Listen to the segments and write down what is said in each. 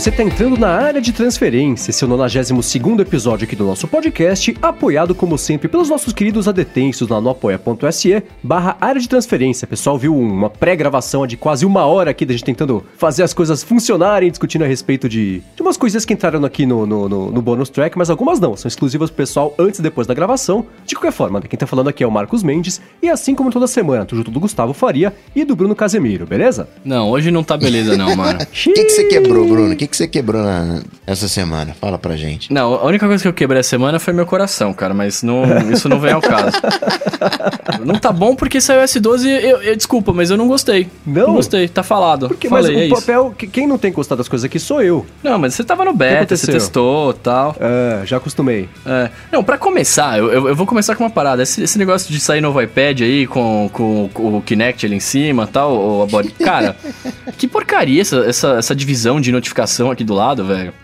você está entrando na área de transferência, seu 92 episódio aqui do nosso podcast, apoiado como sempre pelos nossos queridos adetensos lá no apoia.se barra área de transferência. Pessoal, viu uma pré-gravação de quase uma hora aqui da gente tentando fazer as coisas funcionarem, discutindo a respeito de, de umas coisinhas que entraram aqui no, no, no, no bonus track, mas algumas não, são exclusivas pro pessoal antes e depois da gravação. De qualquer forma, né, quem tá falando aqui é o Marcos Mendes, e assim como toda semana, tô junto do Gustavo Faria e do Bruno Casemiro, beleza? Não, hoje não tá beleza não, mano. O que, que você quebrou, Bruno? O que, que você quebrou na, essa semana? Fala pra gente. Não, a única coisa que eu quebrei essa semana foi meu coração, cara, mas não, isso não vem ao caso. não tá bom porque saiu S12 eu, eu, desculpa, mas eu não gostei. Não? Não gostei, tá falado. Porque, Falei, mas é o isso. papel, que- quem não tem gostado das coisas aqui sou eu. Não, mas você tava no beta, você testou e tal. É, já acostumei. É. Não, pra começar, eu, eu, eu vou começar com uma parada. Esse, esse negócio de sair novo iPad aí com, com, com o Kinect ali em cima e tal, ou a body... Cara, que porcaria essa, essa, essa divisão de notificação aqui do lado, velho.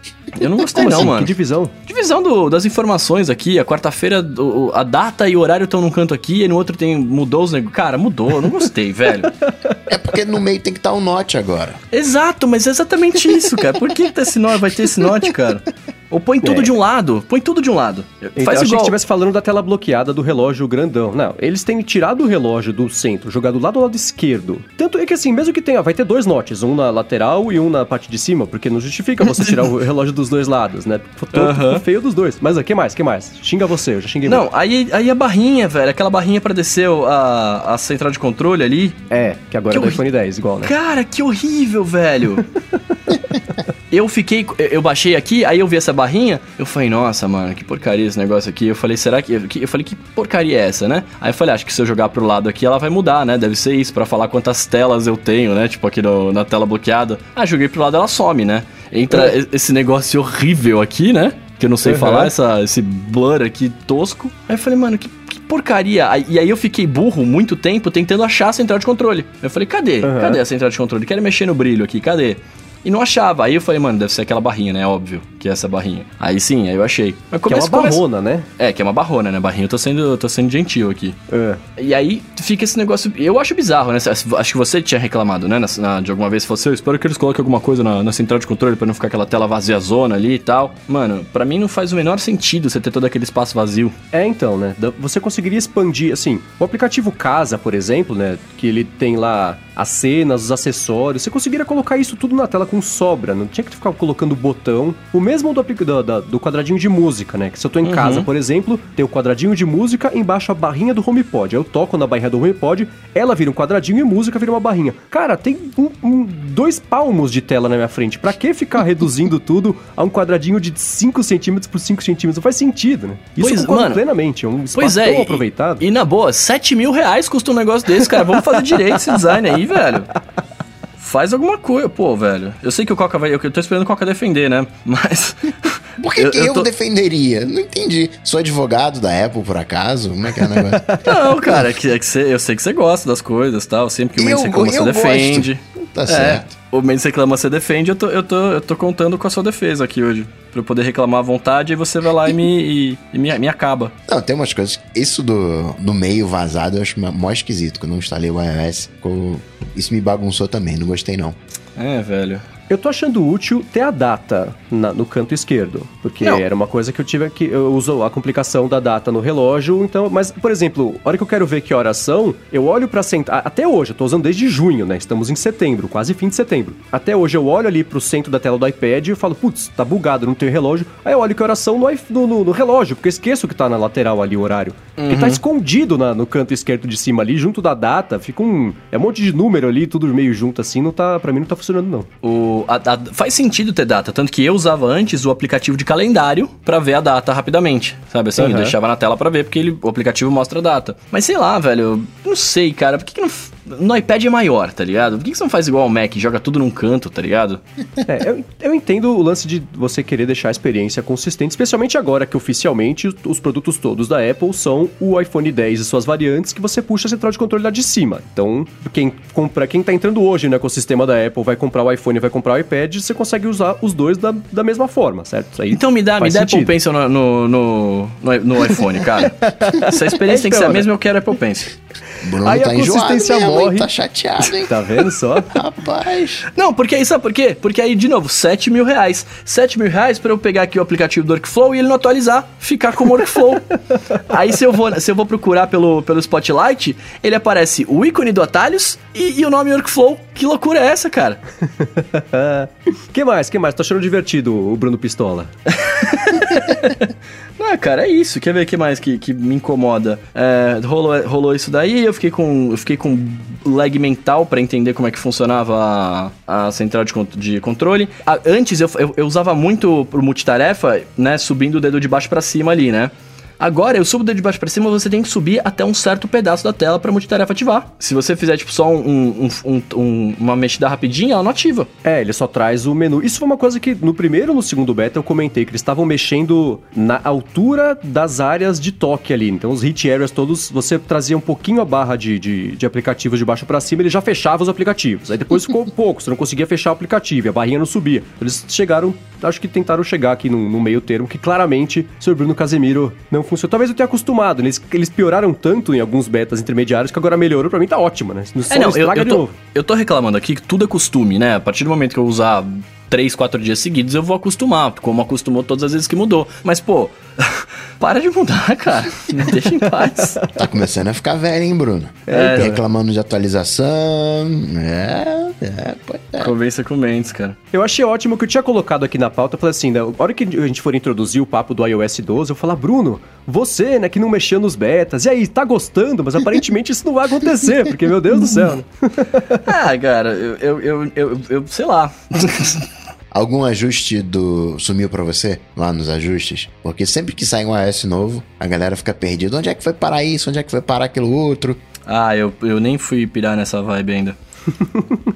Eu não gostei Como não, assim? mano. Que divisão? Divisão do- das informações aqui, a quarta-feira, a data e o horário estão num canto aqui, e no outro tem. Mudou os negócios. Cara, mudou, eu não gostei, velho. É porque no meio tem que estar o note agora. Exato, mas é exatamente isso, cara. Por que, que tá esse note, vai ter esse note, cara? Ou põe tudo É. de um lado, põe tudo de um lado. Então, Faz eu achei igual. que estivesse falando da tela bloqueada do relógio grandão. Não, eles têm tirado o relógio do centro, jogado lá do lado esquerdo. Tanto é que assim, mesmo que tenha, vai ter dois notes, um na lateral e um na parte de cima, porque não justifica você tirar o relógio dos dois lados, né? Aham. feio dos dois. Mas o que mais? que mais? Xinga você, eu já xinguei Não, muito. aí, aí a barrinha, velho, aquela barrinha pra descer o- a, a central de controle ali. É, que agora Que é do horri- iPhone 10, igual, né? Cara, que horrível, velho. eu fiquei. Eu baixei aqui, aí eu vi essa barrinha. Eu falei, nossa, mano, que porcaria esse negócio aqui. Eu falei, será que. Eu falei, que porcaria é essa, né? Aí eu falei, acho que se eu jogar pro lado aqui, ela vai mudar, né? Deve ser isso, pra falar quantas telas eu tenho, né? Tipo aqui no- na tela bloqueada. Ah, joguei pro lado, ela some, né? Entra É. esse negócio horrível aqui, né? Que eu não sei Uhum. falar, essa, esse blur aqui tosco. Aí eu falei, mano, que, porcaria. E aí eu fiquei burro muito tempo tentando achar a central de controle. Eu falei, cadê? Uhum. Cadê a central de controle? Quero mexer no brilho aqui, cadê? E não achava. Aí eu falei, mano, deve ser aquela barrinha, né? Óbvio que é essa barrinha. Aí sim, aí eu achei. Mas Que é uma começa- barrona, né? É, que é uma barrona, né? Barrinha, eu tô sendo, eu tô sendo gentil aqui. É. E aí fica esse negócio. Eu acho bizarro, né? Acho que você tinha reclamado, né? na- na- de alguma vez você falou assim, eu espero que eles coloquem alguma coisa na, na central de controle pra não ficar aquela tela vazia zona ali e tal. Mano, pra mim não faz o menor sentido você ter todo aquele espaço vazio. É, então, né? Você conseguiria expandir, assim, o aplicativo Casa, por exemplo, né? Que ele tem lá as cenas, os acessórios. Você conseguiria colocar isso tudo na tela com sobra. Não tinha que ficar colocando botão. O mesmo do, aplica- da- da- do quadradinho de música, né? Que se eu tô em casa, por exemplo, tem o quadradinho de música, embaixo a barrinha do HomePod. Eu toco na barrinha do HomePod, ela vira um quadradinho e música vira uma barrinha. Cara, tem um- um- dois palmos de tela na minha frente. Pra que ficar reduzindo tudo a um quadradinho de 5 centímetros por 5 centímetros? Não faz sentido, né? Isso Pois, mano, plenamente. É um espaço Pois é, tão e- aproveitado. E, na boa, 7 mil reais custa um negócio desse, cara. Vamos fazer direito esse design aí, velho. Faz alguma coisa, pô, velho. Eu sei que o Coca vai. Eu tô esperando o Coca defender, né? Mas. Por que eu, que eu, tô- defenderia? Não entendi. Sou advogado da Apple, por acaso? Como é que é o negócio? Não, cara, é que, é que você, eu sei que você gosta das coisas e tal. Sempre que o Mendes Eu- reclama, você eu defende. gosto. Tá É, certo. o Mendes reclama, você defende. Eu tô, eu, tô, eu tô contando com a sua defesa aqui hoje. Pra eu poder reclamar à vontade e você vai lá e me, e, e me, me acaba. Não, tem umas coisas. Isso do, do meio vazado eu acho mó esquisito. Quando eu instalei o iOS, ficou- isso me bagunçou também. Não gostei, não. É, velho. Eu tô achando útil ter a data na- no canto esquerdo, porque Não. era uma coisa que eu tive que eu uso a complicação da data no relógio, então, mas por exemplo, a hora que eu quero ver que horas são, eu olho pra sentar, até hoje, eu tô usando desde junho, né? Estamos em setembro, quase fim de setembro. Até hoje eu olho ali pro centro da tela do iPad e falo, putz, tá bugado, não tem relógio. Aí eu olho que horas são no, no, no- relógio, porque eu esqueço que tá na lateral ali o horário. Porque Uhum. tá escondido na- no canto esquerdo de cima ali, junto da data, fica um, é um monte de número ali, tudo meio junto assim, não tá, pra mim não tá funcionando não. O, a- a- faz sentido ter data, tanto que eu usava antes o aplicativo de calendário pra ver a data rapidamente, sabe assim? Eu Aham. deixava na tela pra ver, porque ele, o aplicativo mostra a data. Mas sei lá, velho, eu não sei, cara, por que, que não. No iPad é maior, tá ligado? Por que, que você não faz igual ao Mac, e joga tudo num canto, tá ligado? É, eu, eu entendo o lance de você querer deixar a experiência consistente, especialmente agora que oficialmente os, os produtos todos da Apple são o iPhone 10 e suas variantes que você puxa a central de controle lá de cima. Então, quem compra, quem tá entrando hoje no ecossistema da Apple vai comprar o iPhone e vai comprar o iPad, você consegue usar os dois da, da mesma forma, certo? Aí Então me dá, me dá sentido. Apple Pencil no, no, no, no- iPhone, cara. Se a experiência tem que ser a Então, mesma, eu quero Apple Pencil. Bruno Aí tá a enjoado consistência mesmo, hein? morre. Tá chateado, hein? Tá vendo só? Rapaz. Não, porque aí, sabe por quê? Porque aí, de novo, 7 mil reais. 7 mil reais pra eu pegar aqui o aplicativo do Workflow e ele não atualizar, ficar como Workflow. aí se eu vou, se eu vou procurar pelo, pelo Spotlight, ele aparece o ícone do atalhos e, e o nome Workflow. Que loucura é essa, cara? que mais? Que mais? Tô achando divertido o Bruno Pistola. Ah, cara, é isso. Quer ver o que mais que, que me incomoda? É, rolou, rolou isso daí, eu fiquei com, eu fiquei com lag mental pra entender como é que funcionava a, a central de, de controle. Ah, antes eu, eu, eu usava muito pro multitarefa, né, subindo o dedo de baixo pra cima ali, né? Agora, eu subo o dedo de baixo pra cima, você tem que subir até um certo pedaço da tela pra multitarefa ativar. Se você fizer, tipo, só um, um- um- um- uma mexida rapidinha, ela não ativa. É, ele só traz o menu. Isso foi uma coisa que no primeiro e no segundo beta eu comentei, que eles estavam mexendo na altura das áreas de toque ali. Então os hit areas todos, você trazia um pouquinho a barra de, de, de aplicativos de baixo pra cima, ele já fechava os aplicativos. Aí depois ficou pouco, você não conseguia fechar o aplicativo, e a barrinha não subia. Eles chegaram, acho que tentaram chegar aqui no, no meio termo, que claramente o Sr. Bruno Casemiro não funcionou. Talvez eu tenha acostumado, né? eles, eles pioraram tanto em alguns betas intermediários que agora melhorou, pra mim tá ótimo, né? Só É, não, eu, eu, de tô, eu tô reclamando aqui que tudo é costume, né? A partir do momento que eu usar três, quatro dias seguidos, eu vou acostumar, como acostumou todas as vezes que mudou. Mas, pô, para de mudar, cara. Me deixa em paz. Tá começando a ficar velho, hein, Bruno? É, Reclamando de atualização. É, é, pois é. Convença com Mendes, cara. Eu achei ótimo que eu tinha colocado aqui na pauta. Eu falei assim, né, a hora que a gente for introduzir o papo do iOS 12, eu falar, Bruno, você, né, que não mexeu nos betas, e aí, tá gostando? Mas aparentemente isso não vai acontecer, porque, meu Deus do céu, né? Ah, cara, eu, eu, eu, eu, eu sei lá. Algum ajuste do sumiu pra você lá nos ajustes? Porque sempre que sai um iOS novo, a galera fica perdida. Onde é que foi parar isso? Onde é que foi parar aquilo outro? Ah, eu, eu nem fui pirar nessa vibe ainda.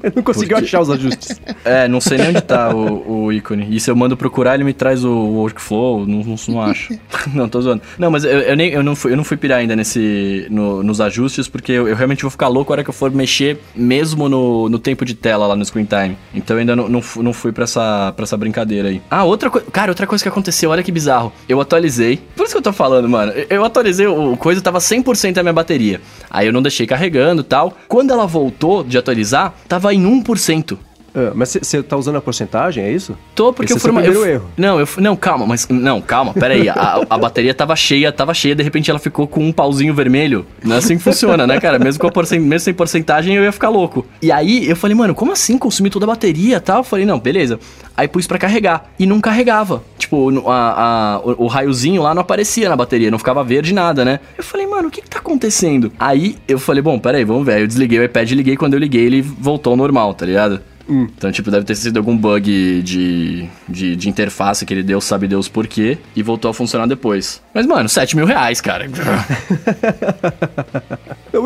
Eu não conseguiu Porque- achar os ajustes. É, não sei nem onde tá o, o ícone. E se eu mando procurar, ele me traz o workflow, não, não, não acho. não, tô zoando. Não, mas eu, eu, nem, eu, não, fui, eu não fui pirar ainda nesse, no- nos ajustes, porque eu, eu realmente vou ficar louco a hora que eu for mexer, mesmo no, no tempo de tela lá no screen time. Então eu ainda não, não, não fui pra essa, pra essa brincadeira aí. Ah, outra coisa. Cara, outra coisa que aconteceu, olha que bizarro. Eu atualizei. Por isso que eu tô falando, mano. Eu, atualizei o o coisa, tava 100% a minha bateria. Aí eu não deixei carregando e tal. Quando ela voltou de atualizar, tava em 1%. Ah, mas você tá usando a porcentagem, é isso? Tô, porque Esse eu é fui seu uma- eu erro. Não, eu não, calma, mas não, calma, pera aí. A, a bateria tava cheia, tava cheia, de repente ela ficou com um pauzinho vermelho. Não é assim que funciona, né, cara? Mesmo com a porcen- mesmo sem porcentagem eu ia ficar louco. E aí eu falei, mano, como assim consumir toda a bateria, e tal? Eu falei, não, beleza. Aí pus pra carregar e não carregava. Tipo, a- a- o, o raiozinho lá não aparecia na bateria, não ficava verde nada, né? Eu falei, mano, o que que tá acontecendo? Aí eu falei, bom, pera aí, vamos ver. Aí eu desliguei o iPad, liguei, quando eu liguei ele voltou ao normal, tá ligado? Então, tipo, deve ter sido algum bug de, de, de interface que ele deu, sabe Deus por quê, e voltou a funcionar depois. Mas, mano, 7 mil reais, cara.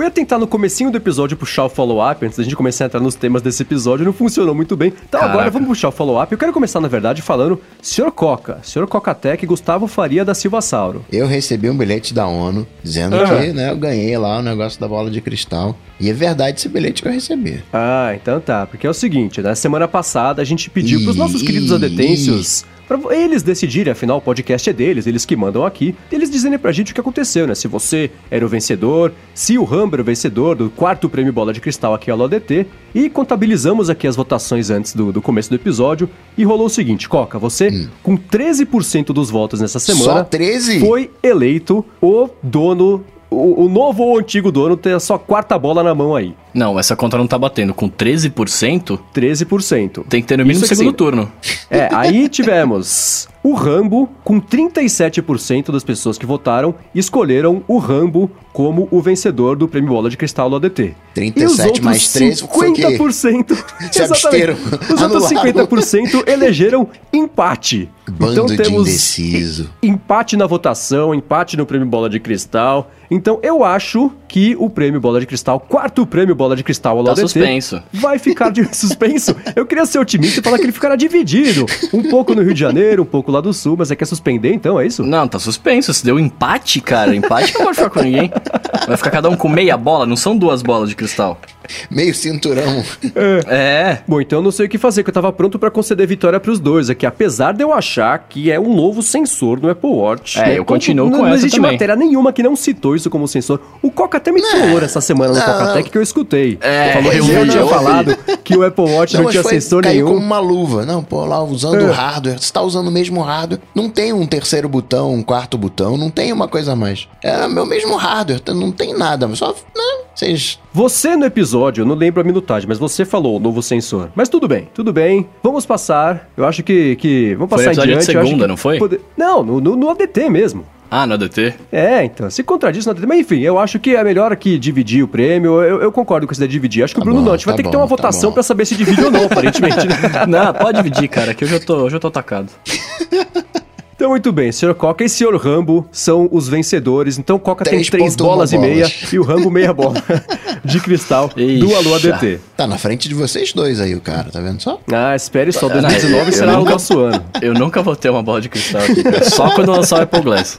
Eu ia tentar no comecinho do episódio puxar o follow-up, antes da gente começar a entrar nos temas desse episódio, não funcionou muito bem. Então Caraca. agora vamos puxar o follow-up. Eu quero começar, na verdade, falando Sr. Coca, Sr. Coca-Tech Gustavo Faria da Silva Sauro. Eu recebi um bilhete da ONU dizendo Aham. que né, eu ganhei lá o negócio da bola de cristal. E é verdade esse bilhete que eu recebi. Ah, então tá. Porque é o seguinte, na semana passada a gente pediu pros Ih. nossos queridos adetêncios pra eles decidirem, afinal o podcast é deles, eles que mandam aqui, eles dizerem pra gente o que aconteceu, né? Se você era o vencedor, se o Rambo era o vencedor do quarto prêmio Bola de Cristal aqui ao ADT, e contabilizamos aqui as votações antes do, do começo do episódio, e rolou o seguinte, Coca, você, com 13% dos votos nessa semana, Só 13? foi eleito o dono, o, o novo ou antigo dono, ter a sua quarta bola na mão aí. Não, essa conta não tá batendo. Com 13%, 13%. tem que ter no mínimo Isso segundo sim. turno. É, aí tivemos o Rambo, com 37% das pessoas que votaram, escolheram o Rambo como o vencedor do Prêmio Bola de Cristal do ADT. 37 e os outros mais 13 foi o quê? 50%. Se absteram, Os outros anularam. 50% elegeram empate. Bando então de temos indeciso. empate na votação, empate no Prêmio Bola de Cristal. Então eu acho que o Prêmio Bola de Cristal, quarto Prêmio Bola de Cristal ao Tá ADT, suspenso. vai ficar de suspenso. Eu queria ser otimista e falar que ele ficará dividido. Um pouco no Rio de Janeiro, um pouco lá do Sul, mas é quer suspender então, é isso? Não, tá suspenso. Se deu empate, cara, empate não pode ficar com ninguém. Vai ficar cada um com meia bola, não são duas bolas de cristal. Meio cinturão. É. Bom, então eu não sei o que fazer, que eu tava pronto pra conceder vitória pros dois. É que apesar de eu achar que é um novo sensor no Apple Watch. É, né, eu continuo não, com Não essa existe também. matéria nenhuma que não citou isso como sensor. O Coca até me trollou essa semana no não, Cocatec que eu escutei. É, Falou que eu eu vi, tinha falado que o Apple Watch não, mas tinha foi- sensor caiu nenhum. como uma luva. Não, pô, lá usando É. o hardware. Você tá usando o mesmo hardware. Não tem um terceiro botão, um quarto botão. Não tem uma coisa a mais. É meu mesmo hardware. Não tem nada. Só, né? Vocês... Você no episódio, eu não lembro a minutagem, mas você falou o novo sensor. Mas tudo bem, tudo bem. Vamos passar. Eu acho que. que vamos Foi passar no episódio de adiante. eu acho segunda, que não foi? pode- Não, no, no, no ADT mesmo. Ah, no ADT? É, então, se contradiz no ADT. Mas enfim, eu acho que é melhor aqui dividir o prêmio. Eu, eu concordo com ideia de dividir. Acho que Tá o Bruno bom, não. A gente vai tá ter que ter uma tá votação bom. pra saber se divide ou não, aparentemente. né? Não, pode dividir, cara, que eu tô, hoje eu tô atacado. Então, muito bem, Sr. Coca e Sr. Rambo são os vencedores. Então, Coca tem três bolas e meia e o Rambo meia bola de cristal do Ixi. Alô ADT. Tá na frente de vocês dois aí, o cara. Tá vendo só? Ah, espere só, Não, 2019 eu será o nunca- nosso ano. Eu nunca vou ter uma bola de cristal aqui, cara. Só quando lançar o Apple Glass.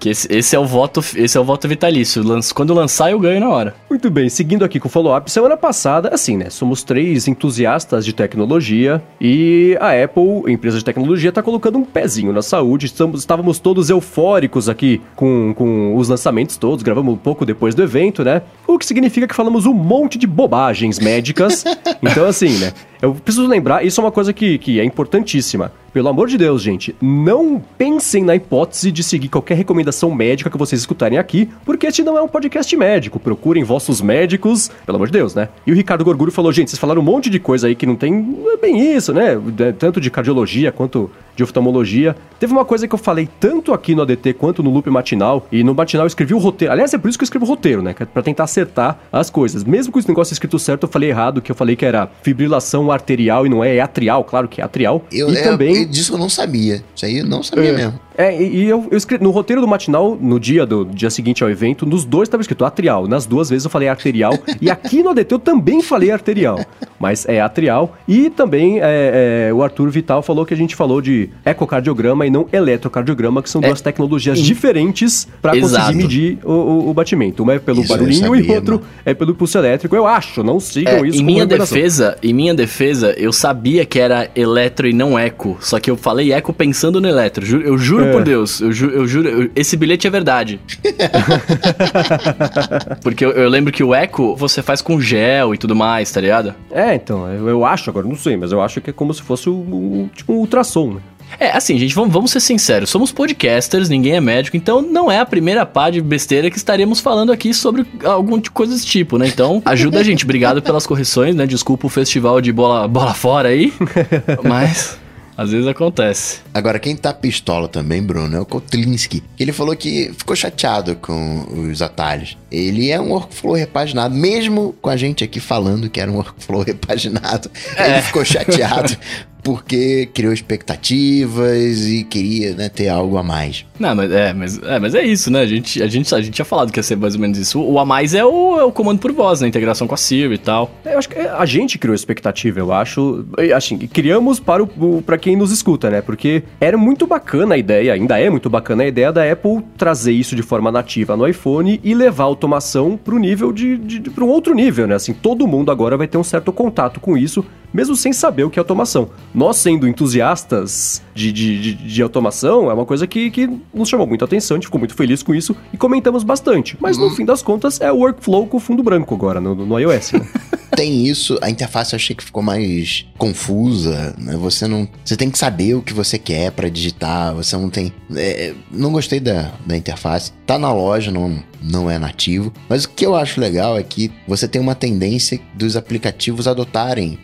Que esse, esse é o voto, esse é o voto vitalício. Quando lançar, eu ganho na hora. Muito bem, seguindo aqui com o follow-up, semana passada, assim, né? Somos três entusiastas de tecnologia e a Apple, empresa de tecnologia, tá colocando um pezinho na saúde. Estamos, estávamos todos eufóricos aqui com, com os lançamentos todos, gravamos um pouco depois do evento, né? O que significa que falamos um monte de bobagens médicas. então, assim, né? Eu preciso lembrar, isso é uma coisa que, que é importantíssima. Pelo amor de Deus, gente, não pensem na hipótese de seguir qualquer recomendação médica que vocês escutarem aqui, porque este não é um podcast médico. Procurem vossos médicos, pelo amor de Deus, né? E o Ricardo Gorgulho falou, gente, vocês falaram um monte de coisa aí que não tem não é bem isso, né? É, Tanto de cardiologia quanto de oftalmologia. Teve uma coisa que eu falei tanto aqui no ADT quanto no Loop Matinal, e no Matinal eu escrevi o roteiro. Aliás, é por isso que eu escrevo o roteiro, né? É Pra tentar acertar as coisas. Mesmo com esse negócio escrito certo, eu falei errado, que eu falei que era fibrilação arterial e não é, é atrial, claro que é atrial. Eu, e é, também... eu- disso eu não sabia. Isso aí eu não sabia mesmo. É, e, e eu, eu escrevi no roteiro do matinal, no dia do dia seguinte ao evento, nos dois estava escrito atrial. Nas duas vezes eu falei arterial. e aqui no ADT eu também falei arterial. Mas é atrial. E também é, é, o Arthur Vital falou que a gente falou de ecocardiograma e não eletrocardiograma, que são duas tecnologias diferentes para conseguir medir o, o- o batimento. Uma é pelo Isso barulhinho e sabia, o outro mano. é pelo pulso elétrico. Eu acho, não sigam É, isso em minha defesa, em minha defesa, eu sabia que era eletro e não eco. Só que eu falei eco pensando no eletro. Ju- Eu juro É. por Deus, eu, ju- eu juro, eu- esse bilhete é verdade. Porque eu, eu lembro que o eco você faz com gel e tudo mais, tá ligado? É, então, eu, acho agora, não sei, mas eu acho que é como se fosse o, o- tipo um ultrassom, né? É, assim, gente, vamos, vamos ser sinceros. Somos podcasters, ninguém é médico, então não é a primeira pá de besteira que estaremos falando aqui sobre algum de coisa desse tipo, né? Então, ajuda a gente. Obrigado pelas correções, né? Desculpa o festival de bola, bola fora aí, mas às vezes acontece. Agora, quem tá pistola também, Bruno, é o Kotlinski. Ele falou que ficou chateado com os atalhos. Ele é um workflow repaginado, mesmo com a gente aqui falando que era um workflow repaginado. Ele ficou chateado porque criou expectativas e queria né, ter algo a mais. Não, mas é, mas é, mas é isso, né? A gente, a, gente, a gente tinha falado que ia ser mais ou menos isso. O, o a mais é o, é o comando por voz, né? Integração com a Siri e tal. É, Eu acho que a gente criou expectativa, eu acho. Assim, criamos para, o, para quem nos escuta, né? Porque era muito bacana a ideia, ainda é muito bacana a ideia da Apple trazer isso de forma nativa no iPhone e levar a automação para o nível de, de, para um outro nível, né? Assim, todo mundo agora vai ter um certo contato com isso, mesmo sem saber o que é automação. Nós, sendo entusiastas de, de, de, de automação, é uma coisa que, que nos chamou muita atenção, a gente ficou muito feliz com isso e comentamos bastante. Mas no fim das contas, é o workflow com fundo branco agora, no, no iOS, né? Tem isso, a interface eu achei que ficou mais confusa, né? Você não. Você tem que saber o que você quer pra digitar, você não tem. é, não gostei da, da interface. Tá na loja, não, não é nativo. Mas o que eu acho legal é que você tem uma tendência dos aplicativos adotarem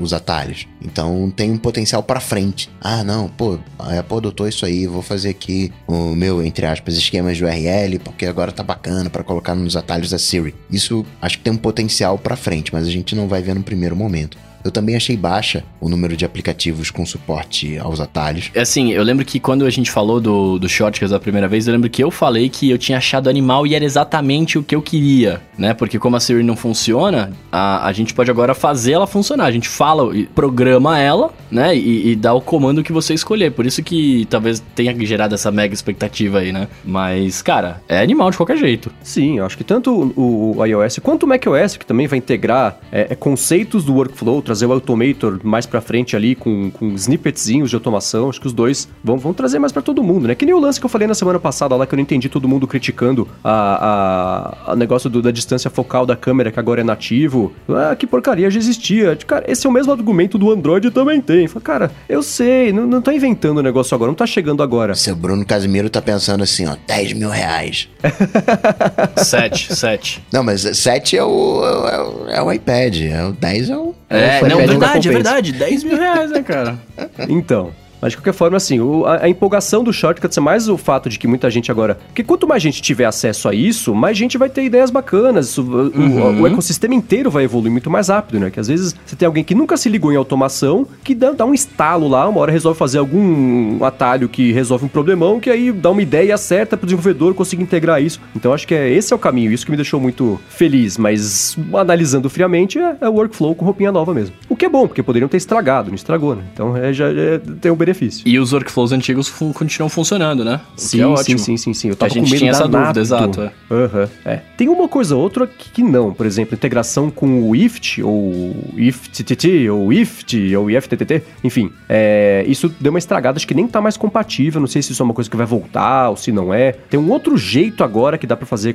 os atalhos. Então tem um potencial pra frente. Ah, não, pô, a Apple adotou isso aí, vou fazer aqui o meu, entre aspas, esquemas de URL, porque agora tá bacana pra colocar nos atalhos da Siri. Isso acho que tem um potencial pra frente, mas a gente não vai ver no primeiro momento. Eu também achei baixa o número de aplicativos com suporte aos atalhos. Assim, eu lembro que quando a gente falou do, do Shortcuts a primeira vez, eu lembro que eu falei que eu tinha achado animal e era exatamente o que eu queria, né? Porque como a Siri não funciona, a, a gente pode agora fazer ela funcionar. A gente fala, programa ela, né? E, e dá o comando que você escolher. Por isso que talvez tenha gerado essa mega expectativa aí, né? Mas, cara, é animal de qualquer jeito. Sim, eu acho que tanto o, o iOS quanto o macOS, que também vai integrar é, é, conceitos do workflow, trazer o Automator mais pra frente ali com, com snippetzinhos de automação, acho que os dois vão, vão trazer mais para todo mundo, né? Que nem o lance que eu falei na semana passada lá, que eu não entendi todo mundo criticando a, a, a negócio do, da distância focal da câmera, que agora é nativo. Ah, que porcaria, já existia. Cara, esse é o mesmo argumento do Android também tem. Fala, cara, eu sei, não, não tá inventando o negócio agora, não tá chegando agora. Seu Bruno Casimiro tá pensando assim, ó, 10 mil reais. 7, 7. Não, mas 7 é o, é o, é o iPad, é o 10 é o... É, É, não, verdade, é verdade. 10 mil reais, né, cara? Então. Mas de qualquer forma, assim, o- a, a empolgação do Shortcuts é mais o fato de que muita gente agora. Porque quanto mais gente tiver acesso a isso, mais gente vai ter ideias bacanas. isso- o- Uhum. o, ecossistema inteiro vai evoluir muito mais rápido, né? Que às vezes você tem alguém que nunca se ligou em automação, que dá, dá um estalo lá, uma hora resolve fazer algum atalho que resolve um problemão, que aí dá uma ideia certa pro desenvolvedor conseguir integrar isso. Então acho que é, esse é o caminho, isso que me deixou muito feliz. Mas analisando friamente, é, é o workflow com roupinha nova mesmo. O que é bom, porque poderiam ter estragado, não estragou, né? Então é, já, já tem um benefício. E os workflows antigos fun- continuam funcionando, né? Sim, é sim, sim, sim, sim. Eu Que a tava gente com medo tinha essa dúvida, exato, é. Aham, é. Tem uma coisa ou outra que, não. Por exemplo, integração com o IFT, ou IFTTT, ou IFT, ou IFTTT. Enfim, é, isso deu uma estragada, acho que nem tá mais compatível. Não sei se isso é uma coisa que vai voltar ou se não é. Tem um outro jeito agora que dá pra fazer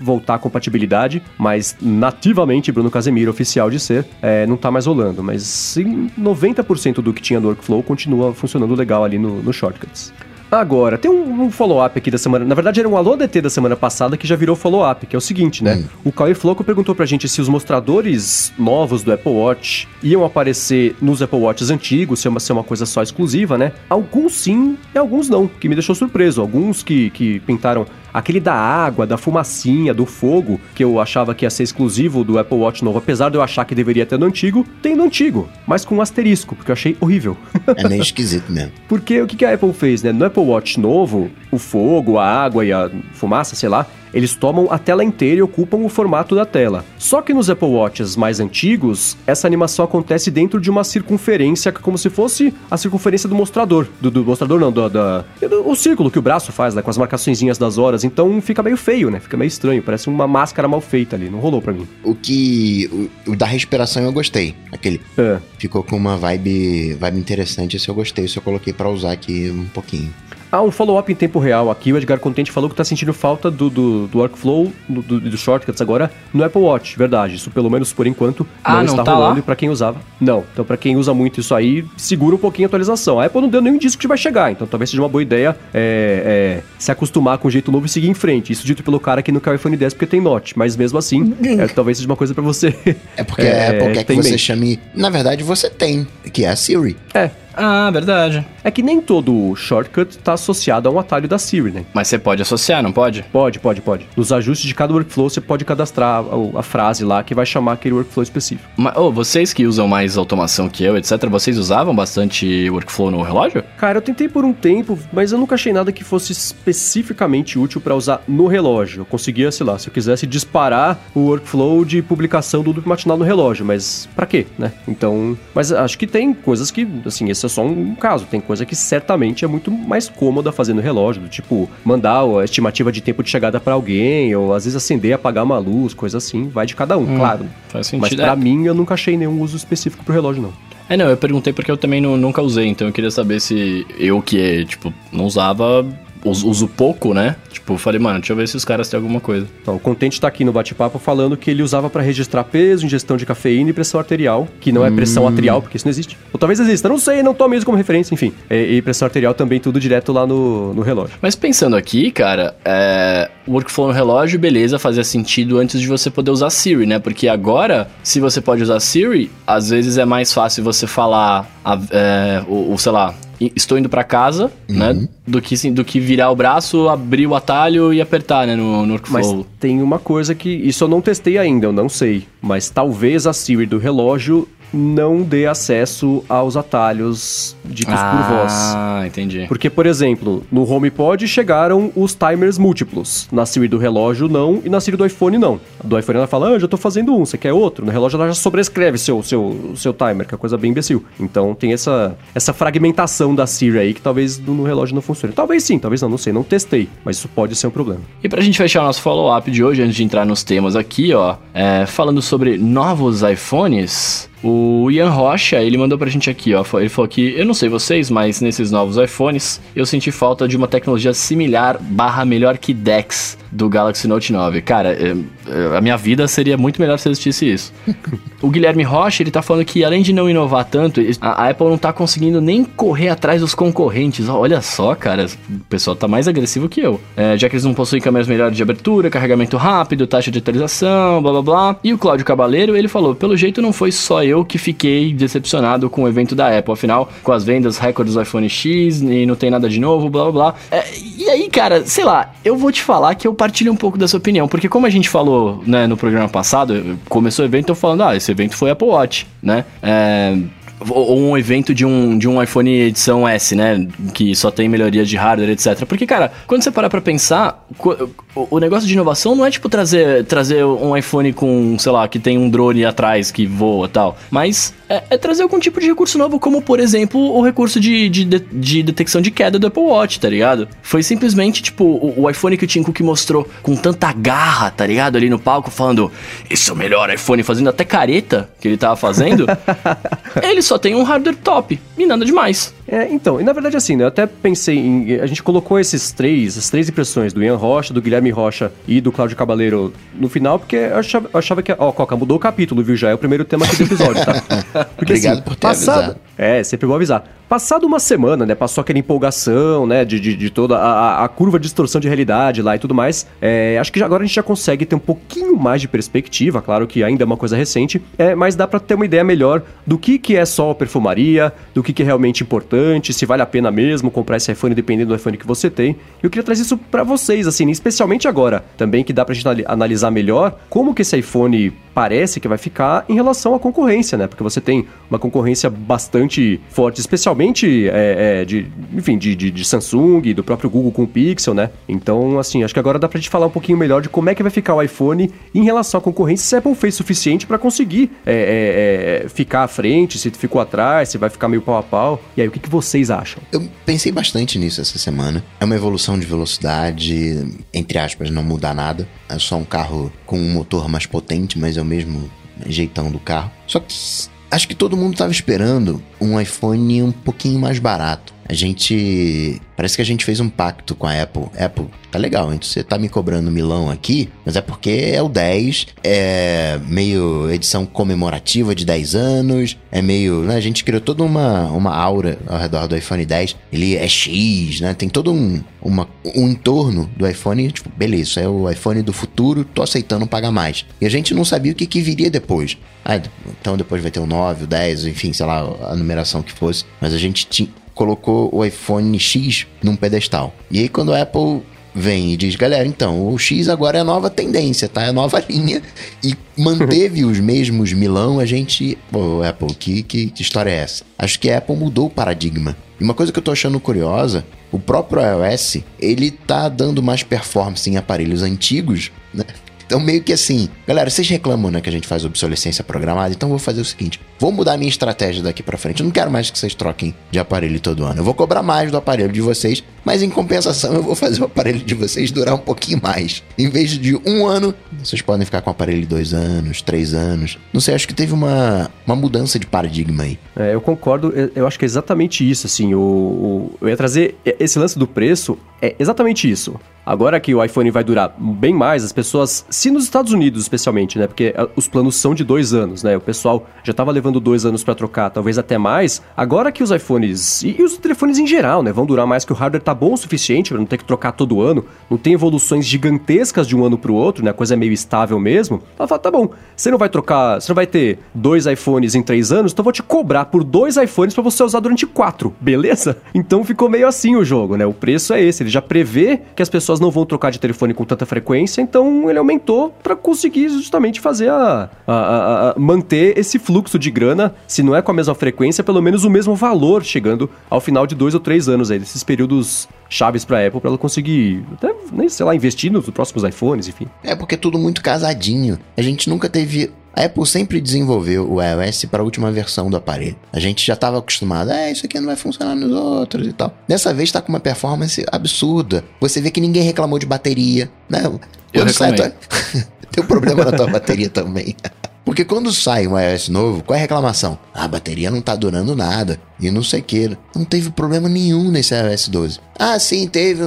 voltar a compatibilidade, mas nativamente, Bruno Casemiro, oficial de ser, é, não tá mais rolando. Mas sim, 90% do que tinha no workflow continua funcionando legal ali no, no Shortcuts. Agora, tem um, um follow-up aqui da semana. Na verdade, era um alô DT da semana passada que já virou follow-up, que é o seguinte, né? O Cauê Floco perguntou pra gente se os mostradores novos do Apple Watch iam aparecer nos Apple Watches antigos, se é uma, se é uma coisa só exclusiva, né? Alguns sim e alguns não, que me deixou surpreso. Alguns que, que pintaram aquele da água, da fumacinha, do fogo, que eu achava que ia ser exclusivo do Apple Watch novo, apesar de eu achar que deveria ter no antigo, tem no antigo, mas com um asterisco, porque eu achei horrível. É meio esquisito mesmo. Porque o que que a Apple fez, né? No Apple Watch novo, o fogo, a água e a fumaça, sei lá, eles tomam a tela inteira e ocupam o formato da tela. Só que nos Apple Watches mais antigos, essa animação acontece dentro de uma circunferência, como se fosse a circunferência do mostrador. Do, do mostrador não, do, da- do- o círculo que o braço faz, né? Com as marcaçõezinhas das horas. Então fica meio feio, né? Fica meio estranho. Parece uma máscara mal feita ali. Não rolou pra mim. O que. O, o da respiração eu gostei. Aquele. É. Ficou com uma vibe, vibe interessante. Esse eu gostei. Isso eu coloquei pra usar aqui um pouquinho. Ah, um follow-up em tempo real aqui. O Edgar Contente falou que tá sentindo falta do, do, do workflow, do, do, do shortcuts agora no Apple Watch. Verdade. Isso, pelo menos por enquanto, Ah, não está tá rolando. lá? E pra quem usava, não. Então, pra quem usa muito isso aí, segura um pouquinho a atualização. A Apple não deu nenhum indício que vai chegar. Então, talvez seja uma boa ideia é, é, se acostumar com o jeito novo e seguir em frente. Isso dito pelo cara que não quer o iPhone 10 porque tem Note. Mas mesmo assim, é, talvez seja uma coisa pra você. É porque a Apple quer que você mente. chame. Na verdade, você tem, que é a Siri. É. Ah, verdade. É que nem todo shortcut tá associado a um atalho da Siri, né? Mas você pode associar, não pode? Pode, pode, pode. Nos ajustes de cada workflow, você pode cadastrar a, a frase lá que vai chamar aquele workflow específico. Mas, ô, vocês que usam mais automação que eu, etc., vocês usavam bastante workflow no relógio? Cara, eu tentei por um tempo, mas eu nunca achei nada que fosse especificamente útil pra usar no relógio. Eu conseguia, sei lá, se eu quisesse disparar o workflow de publicação do loop matinal no relógio, mas pra quê, né? Então, mas acho que tem coisas que, assim, esse só um caso. Tem coisa que certamente é muito mais cômoda fazer no relógio, do tipo mandar a estimativa de tempo de chegada pra alguém, ou às vezes acender e apagar uma luz, coisa assim. Vai de cada um, claro. Faz Mas sentido. pra é. mim, eu nunca achei nenhum uso específico pro relógio, não. É, não, eu perguntei porque eu também nu- nunca usei, então eu queria saber se eu que, tipo, não usava, us- uso pouco, né? Tipo, eu falei, mano, deixa eu ver se os caras têm alguma coisa. Então, o Contente tá aqui no bate-papo falando que ele usava pra registrar peso, ingestão de cafeína e pressão arterial, que não é pressão arterial, porque isso não existe. Ou talvez exista, não sei, não tome isso como referência, enfim. E, e pressão arterial também tudo direto lá no, no relógio. Mas pensando aqui, cara, é... workflow no relógio, beleza, fazia sentido antes de você poder usar Siri, né? Porque agora, se você pode usar Siri, às vezes é mais fácil você falar, é, o, o, sei lá, estou indo pra casa, né? Do que, do que virar o braço, abrir o atalho e apertar, né? No, no Mas tem uma coisa que. Isso eu não testei ainda, eu não sei. Mas talvez a Siri do relógio não dê acesso aos atalhos ditos ah, por voz. Ah, entendi. Porque, por exemplo, no HomePod chegaram os timers múltiplos. Na Siri do relógio, não, e na Siri do iPhone, não. Do iPhone ela fala, ah, já tô fazendo um, você quer outro? No relógio ela já sobrescreve seu, seu, seu timer, que é coisa bem imbecil. Então tem essa, essa fragmentação da Siri aí que talvez no relógio não funcione. Talvez sim, talvez não, não sei, não testei, mas isso pode ser um problema. E pra gente fechar o nosso follow-up de hoje, antes de entrar nos temas aqui, ó, é, falando sobre novos iPhones, o Ian Rocha, ele mandou pra gente aqui, ó. Ele falou que, eu não sei vocês, mas nesses novos iPhones, eu senti falta de uma tecnologia similar barra melhor que DeX do Galaxy Note 9. Cara, é, é, a minha vida seria muito melhor se existisse isso. o Guilherme Rocha, ele tá falando que além de não inovar tanto, a, Apple não tá conseguindo nem correr atrás dos concorrentes. Olha só, cara, o pessoal tá mais agressivo que eu. É, já que eles não possuem câmeras melhores de abertura, carregamento rápido, taxa de atualização, blá blá blá. E o Cláudio Cabaleiro, ele falou, pelo jeito não foi só eu que fiquei decepcionado com o evento da Apple. Afinal, com as vendas recordes do iPhone X e não tem nada de novo, blá blá blá. É, e aí, cara, sei lá, eu vou te falar que eu partilho um pouco dessa opinião, porque como a gente falou né, no programa passado, começou o evento eu falando, ah, esse evento foi Apple Watch, né? É, ou um evento de um, de um iPhone edição S, né? Que só tem melhorias de hardware, etc. Porque, cara, quando você parar pra pensar, o negócio de inovação não é tipo trazer, trazer um iPhone com, sei lá, que tem um drone atrás que voa e tal. Mas é, é, trazer algum tipo de recurso novo, como, por exemplo, o recurso de, de, de, detecção de queda do Apple Watch, tá ligado? Foi simplesmente, tipo, o, o iPhone que o Tim Cook mostrou com tanta garra, tá ligado? Ali no palco, falando, esse é o melhor iPhone, fazendo até careta que ele tava fazendo. Eles só tem um hardware top e nada demais. É, então, e na verdade assim, né, eu até pensei em. A gente colocou esses três, as três impressões do Ian Rocha, do Guilherme Rocha e do Cláudio Cabaleiro no final, porque eu achava, eu achava que. Ó, Coca, mudou o capítulo, viu? Já é o primeiro tema aqui do episódio, tá? Porque, Obrigado assim, por ter passado, avisado. É, sempre vou avisar. Passado uma semana, né? Passou aquela empolgação, né? De, de, de toda a, a, curva de distorção de realidade lá e tudo mais. É, acho que agora a gente já consegue ter um pouquinho mais de perspectiva. Claro que ainda é uma coisa recente, é, mas dá para ter uma ideia melhor do que, que é só perfumaria, do que, que é realmente importante, se vale a pena mesmo comprar esse iPhone dependendo do iPhone que você tem. Eu queria trazer isso para vocês, assim, especialmente agora, também que dá pra gente analisar melhor como que esse iPhone parece que vai ficar em relação à concorrência, né? Porque você tem uma concorrência bastante forte, especialmente é, é, de, enfim, de, de, de, Samsung, do próprio Google com o Pixel, né? Então, assim, acho que agora dá pra gente falar um pouquinho melhor de como é que vai ficar o iPhone em relação à concorrência, se a Apple fez suficiente para conseguir é, é, é, ficar à frente, se ficou atrás, se vai ficar meio pau a pau. E aí, o que, que vocês acham? Eu pensei bastante nisso essa semana. É uma evolução de velocidade, entre aspas, não muda nada. É só um carro com um motor mais potente, mas é o mesmo jeitão do carro. Só que acho que todo mundo estava esperando um iPhone um pouquinho mais barato. A gente. Parece que a gente fez um pacto com a Apple. Apple, tá legal, então você tá me cobrando milão aqui, mas é porque é o 10, é meio edição comemorativa de 10 anos, é meio. Né, a gente criou toda uma, uma aura ao redor do iPhone 10. Ele é X, né? Tem todo um, uma, um entorno do iPhone, tipo, beleza, é o iPhone do futuro, tô aceitando pagar mais. E a gente não sabia o que, que viria depois. Ah, então depois vai ter o 9, o 10, enfim, sei lá, a numeração que fosse. Mas a gente tinha colocou o iPhone X num pedestal. E aí quando a Apple vem e diz, galera, então, o X agora é a nova tendência, tá? É a nova linha. E manteve os mesmos milão, a gente. Pô, Apple, que, que, que, história é essa? Acho que a Apple mudou o paradigma. E uma coisa que eu tô achando curiosa, o próprio iOS, ele tá dando mais performance em aparelhos antigos, né? Então, meio que assim, galera, vocês reclamam, né, que a gente faz obsolescência programada, então vou fazer o seguinte: vou mudar a minha estratégia daqui para frente. Eu não quero mais que vocês troquem de aparelho todo ano. Eu vou cobrar mais do aparelho de vocês, mas em compensação eu vou fazer o aparelho de vocês durar um pouquinho mais. Em vez de um ano, vocês podem ficar com o aparelho dois anos, três anos. Não sei, acho que teve uma, uma mudança de paradigma aí. É, eu concordo, eu acho que é exatamente isso, assim. O, o, eu ia trazer esse lance do preço, é exatamente isso. Agora que o iPhone vai durar bem mais, as pessoas, se nos Estados Unidos especialmente, né? Porque ah, os planos são de dois anos, né? O pessoal já estava levando dois anos para trocar, talvez até mais. Agora que os iPhones e, os telefones em geral, né? Vão durar mais, que o hardware tá bom o suficiente para não ter que trocar todo ano, não tem evoluções gigantescas de um ano para o outro, né? A coisa é meio estável mesmo. Ela fala, tá bom, você não vai trocar, você não vai ter dois iPhones em três anos, então eu vou te cobrar por dois iPhones para você usar durante quatro, beleza? Então ficou meio assim o jogo, né? O preço é esse, ele já prevê que as pessoas não vão trocar de telefone com tanta frequência, então ele aumentou para conseguir justamente fazer a, a, a, a, manter esse fluxo de grana, se não é com a mesma frequência, pelo menos o mesmo valor, chegando ao final de dois ou três anos aí, desses períodos chaves pra Apple, pra ela conseguir, até, nem, sei lá, investir nos próximos iPhones, enfim. É porque é tudo muito casadinho. A gente nunca teve a Apple sempre desenvolveu o iOS para a última versão do aparelho. A gente já estava acostumado, é, isso aqui não vai funcionar nos outros e tal. Dessa vez está com uma performance absurda. Você vê que ninguém reclamou de bateria, né? Eu reclamei. Sai, Tem um problema na tua bateria também. Porque quando sai um iOS novo, qual é a reclamação? Ah, a bateria não tá durando nada e não sei o que. Não teve problema nenhum nesse iOS 12. Ah, sim, teve.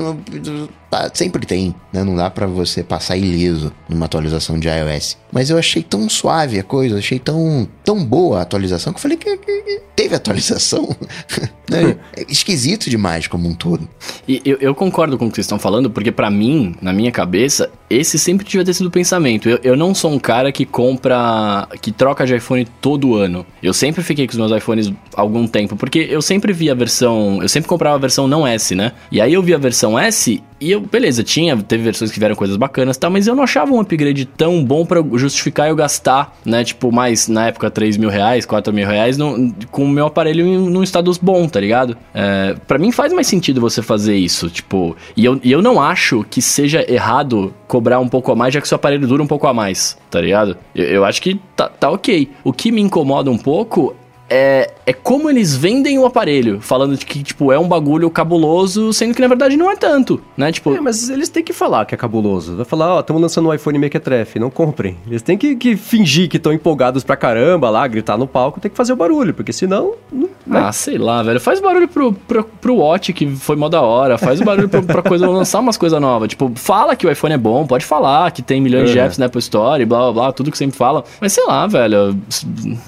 Tá, sempre tem, né? Não dá para você passar ileso numa atualização de iOS. Mas eu achei tão suave a coisa, achei tão, tão boa a atualização que eu falei que, que, que teve atualização. né? é esquisito demais como um todo. E eu, eu concordo com o que vocês estão falando, porque para mim, na minha cabeça, esse sempre devia sido o pensamento. Eu, eu não sou um cara que compra, que troca de iPhone todo ano. Eu sempre fiquei com os meus iPhones algum tempo, porque eu sempre vi a versão, eu sempre comprava a versão não S, né? E aí eu vi a versão S e eu, beleza, tinha, teve versões que vieram coisas bacanas tal, mas eu não achava um upgrade tão bom para justificar eu gastar, né? Tipo, mais na época 3 mil reais, 4 mil reais no, com o meu aparelho em, num estado bom, tá ligado? É, para mim faz mais sentido você fazer isso, tipo, e eu, e eu não acho que seja errado cobrar um pouco a mais, já que seu aparelho dura um pouco a mais, tá ligado? Eu, eu acho que tá, tá ok. O que me incomoda um pouco é, é como eles vendem o aparelho, falando de que, tipo, é um bagulho cabuloso, sendo que na verdade não é tanto, né? Tipo... É, mas eles têm que falar que é cabuloso. Vai falar, ó, oh, estamos lançando um iPhone Mequetrefe, não comprem. Eles têm que, que fingir que estão empolgados pra caramba lá, gritar no palco, tem que fazer o barulho, porque senão... Não, né? Ah, sei lá, velho. Faz barulho pro, pro, pro Watch, que foi mó da hora. Faz o barulho pro, pra coisa, lançar umas coisas novas. Tipo, fala que o iPhone é bom, pode falar que tem milhões de apps na Apple Store, blá, blá, blá, tudo que sempre fala. Mas sei lá, velho,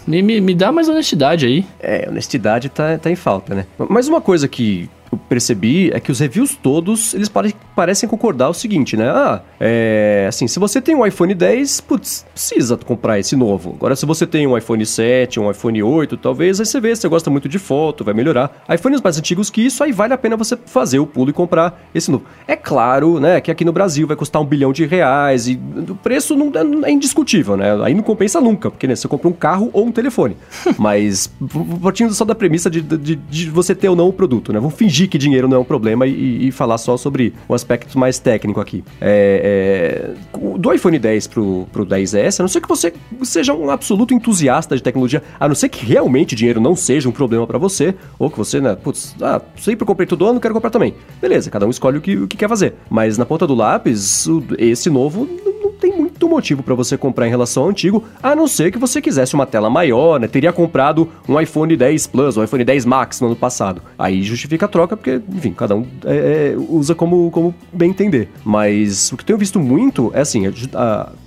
me, me, me dá mais honestidade aí. É, honestidade tá, tá em falta, né? Mas uma coisa que eu percebi é que os reviews todos, eles pare parecem concordar o seguinte, né? Ah, é... Assim, se você tem um iPhone 10, putz, precisa comprar esse novo. Agora, se você tem um iPhone 7, um iPhone 8, talvez, aí você vê, você gosta muito de foto, vai melhorar. iPhones mais antigos que isso, aí vale a pena você fazer o pulo e comprar esse novo. É claro, né, que aqui no Brasil vai custar um bilhão de reais e o preço não, é indiscutível, né? Aí não compensa nunca, porque né, você compra um carro ou um telefone. Mas, partindo só da premissa de, de, de você ter ou não o produto, né? Vamos fingir que dinheiro não é um problema e, e falar só sobre o aspecto mais técnico aqui. É, é, do iPhone 10 pro, pro 10S, a não ser que você seja um absoluto entusiasta de tecnologia, a não ser que realmente dinheiro não seja um problema para você, ou que você, né, putz, ah, sempre comprei todo ano, quero comprar também. Beleza, cada um escolhe o que, o que quer fazer. Mas na ponta do lápis, esse novo muito motivo para você comprar em relação ao antigo, a não ser que você quisesse uma tela maior, né? Teria comprado um iPhone 10 Plus, um iPhone 10 Max no ano passado. Aí justifica a troca, porque, enfim, cada um é, é, usa como, como bem entender. Mas o que eu tenho visto muito é assim,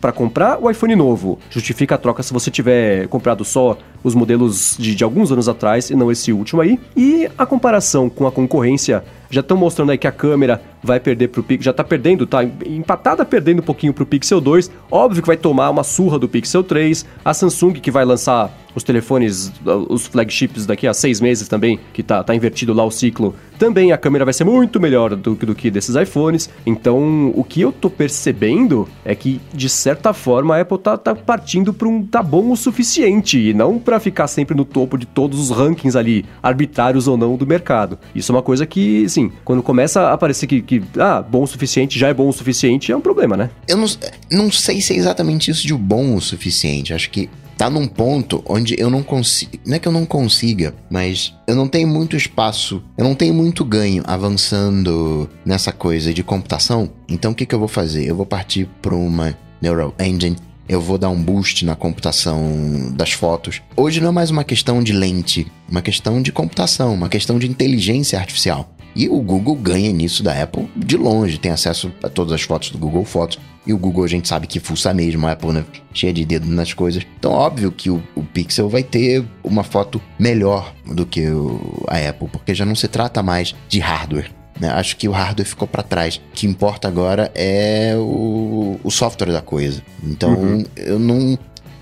para comprar o iPhone novo, justifica a troca se você tiver comprado só os modelos de, de alguns anos atrás e não esse último aí. E a comparação com a concorrência já estão mostrando aí que a câmera vai perder pro Pixel, já tá perdendo, tá empatada perdendo um pouquinho pro Pixel 2. Óbvio que vai tomar uma surra do Pixel 3. A Samsung que vai lançar os telefones, os flagships daqui a seis meses também, que tá, tá invertido lá o ciclo, também a câmera vai ser muito melhor do, do que desses iPhones. Então, o que eu tô percebendo é que, de certa forma, a Apple tá, tá partindo para um tá bom o suficiente e não para ficar sempre no topo de todos os rankings ali, arbitrários ou não, do mercado. Isso é uma coisa que, assim, quando começa a aparecer que, que ah, bom o suficiente já é bom o suficiente, é um problema, né? Eu não, não sei se é exatamente isso de bom o suficiente. Acho que tá num ponto onde eu não consigo. Não é que eu não consiga, mas eu não tenho muito espaço, eu não tenho muito ganho avançando nessa coisa de computação. Então o que, que eu vou fazer? Eu vou partir para uma Neural Engine. Eu vou dar um boost na computação das fotos. Hoje não é mais uma questão de lente, uma questão de computação, uma questão de inteligência artificial. E o Google ganha nisso da Apple de longe, tem acesso a todas as fotos do Google Fotos. E o Google a gente sabe que fuça mesmo, a Apple né, cheia de dedo nas coisas. Então, óbvio que o, o, Pixel vai ter uma foto melhor do que o, a Apple, porque já não se trata mais de hardware. Né? Acho que o hardware ficou para trás. O que importa agora é o, o software da coisa. Então, uhum. eu não.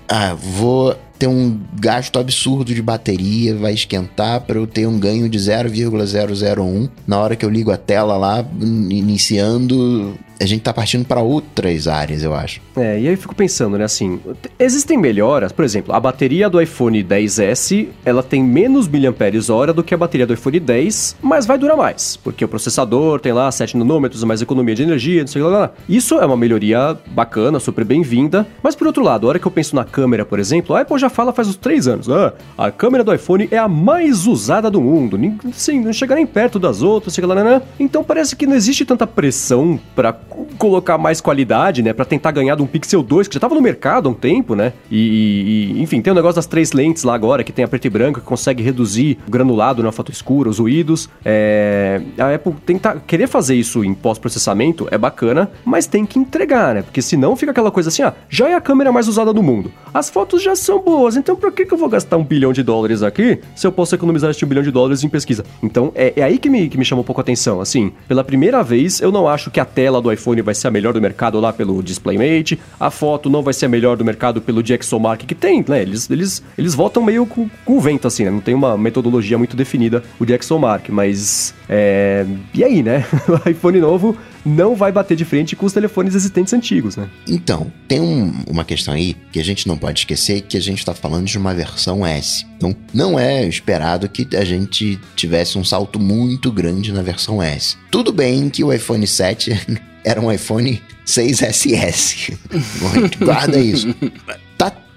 Ah, vou ter um gasto absurdo de bateria, vai esquentar para eu ter um ganho de 0,001 na hora que eu ligo a tela lá, iniciando a gente tá partindo para outras áreas, eu acho. É, e aí eu fico pensando, né, assim, existem melhoras, por exemplo, a bateria do iPhone 10S, ela tem menos miliamperes-hora do que a bateria do iPhone 10, mas vai durar mais, porque o processador tem lá 7 nanômetros, mais economia de energia, não sei o que lá. Isso é uma melhoria bacana, super bem-vinda, mas por outro lado, a hora que eu penso na câmera, por exemplo, a Apple já fala faz uns 3 anos, ah, a câmera do iPhone é a mais usada do mundo, sim, não chega nem perto das outras, sei lá, né, né? Então parece que não existe tanta pressão para colocar mais qualidade, né, para tentar ganhar de um Pixel 2 que já tava no mercado há um tempo, né? E, e, enfim, tem o negócio das três lentes lá agora, que tem a preto e branco, que consegue reduzir o granulado na foto escura, os ruídos. É... A Apple tentar querer fazer isso em pós-processamento é bacana, mas tem que entregar, né? Porque senão fica aquela coisa assim, ah, já é a câmera mais usada do mundo. As fotos já são boas, então por que, que eu vou gastar um bilhão de dólares aqui se eu posso economizar este um bilhão de dólares em pesquisa? Então é, é aí que me, que me chamou um pouco a atenção. Assim, pela primeira vez, eu não acho que a tela do iPhone vai ser a melhor do mercado lá pelo DisplayMate, a foto não vai ser a melhor do mercado pelo DxOMark que tem, né? Eles, eles, eles voltam meio com, com o vento, assim, né? Não tem uma metodologia muito definida o DxOMark, mas. É... E aí, né? iPhone novo não vai bater de frente com os telefones existentes antigos, né? Então, tem um, uma questão aí que a gente não pode esquecer que a gente está falando de uma versão S. Então, não é esperado que a gente tivesse um salto muito grande na versão S. Tudo bem que o iPhone 7 era um iPhone 6SS. Guarda isso.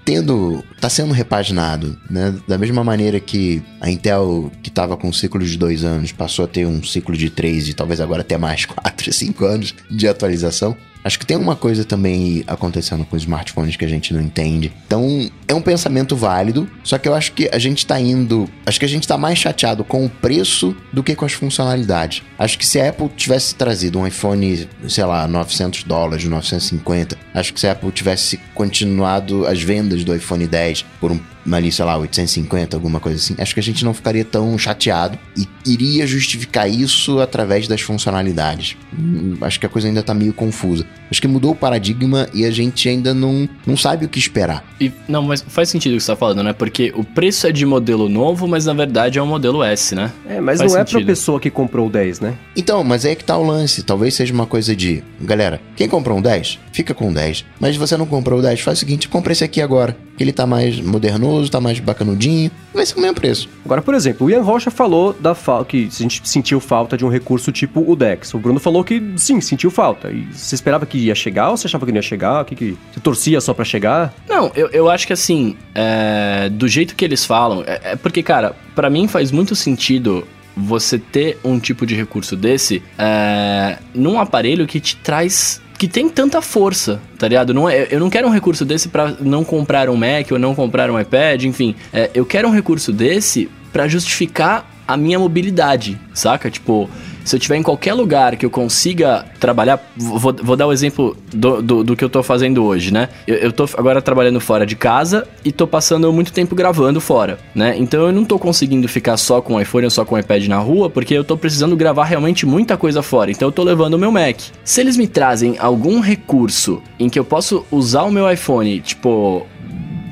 Tendo, tá sendo repaginado, né? Da mesma maneira que a Intel, que estava com um ciclo de dois anos, passou a ter um ciclo de três e talvez agora até mais quatro, cinco anos de atualização. Acho que tem uma coisa também acontecendo com os smartphones que a gente não entende. Então, é um pensamento válido, só que eu acho que a gente tá indo. Acho que a gente tá mais chateado com o preço do que com as funcionalidades. Acho que se a Apple tivesse trazido um iPhone, sei lá, 900 dólares, 950, acho que se a Apple tivesse continuado as vendas do iPhone 10 por um ali, sei lá, 850, alguma coisa assim, acho que a gente não ficaria tão chateado e iria justificar isso através das funcionalidades. Hum, acho que a coisa ainda tá meio confusa. Acho que mudou o paradigma e a gente ainda não, não sabe o que esperar. E, não, mas faz sentido o que você tá falando, né? Porque o preço é de modelo novo, mas na verdade é um modelo S, né? É, mas faz não sentido. é pra pessoa que comprou o 10, né? Então, mas aí é que tá o lance. Talvez seja uma coisa de, galera, quem comprou um 10, fica com o 10. Mas você não comprou o 10, faz o seguinte, compra esse aqui agora. Que ele tá mais modernoso, tá mais bacanudinho, vai ser o mesmo preço. Agora, por exemplo, o Ian Rocha falou da fa que a gente sentiu falta de um recurso tipo o Dex. O Bruno falou que sim, sentiu falta. E você esperava que ia chegar ou você achava que não ia chegar? O que, que você torcia só para chegar? Não, eu, eu acho que assim, é, do jeito que eles falam, é, é porque, cara, para mim faz muito sentido você ter um tipo de recurso desse é, num aparelho que te traz que tem tanta força, tá ligado? Não é, eu não quero um recurso desse para não comprar um Mac ou não comprar um iPad, enfim. É, eu quero um recurso desse para justificar a minha mobilidade, saca? Tipo, se eu estiver em qualquer lugar que eu consiga trabalhar, vou, vou dar o exemplo do, do, do, que eu tô fazendo hoje, né? Eu, eu tô agora trabalhando fora de casa e tô passando muito tempo gravando fora, né? Então eu não tô conseguindo ficar só com o iPhone ou só com o iPad na rua, porque eu tô precisando gravar realmente muita coisa fora. Então eu tô levando o meu Mac. Se eles me trazem algum recurso em que eu posso usar o meu iPhone, tipo,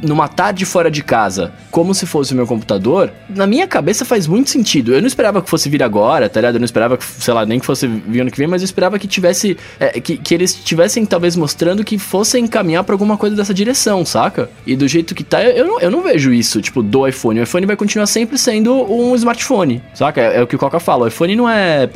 numa tarde fora de casa, como se fosse o meu computador, na minha cabeça faz muito sentido. Eu não esperava que fosse vir agora, tá ligado? Eu não esperava que, sei lá, nem que fosse vir ano que vem, mas eu esperava que tivesse. É, que, que eles tivessem talvez mostrando que fossem caminhar pra alguma coisa dessa direção, saca? E do jeito que tá, eu, eu, não, eu não vejo isso, tipo, do iPhone. O iPhone vai continuar sempre sendo um smartphone, saca? É, é o que o Coca fala. O iPhone não é.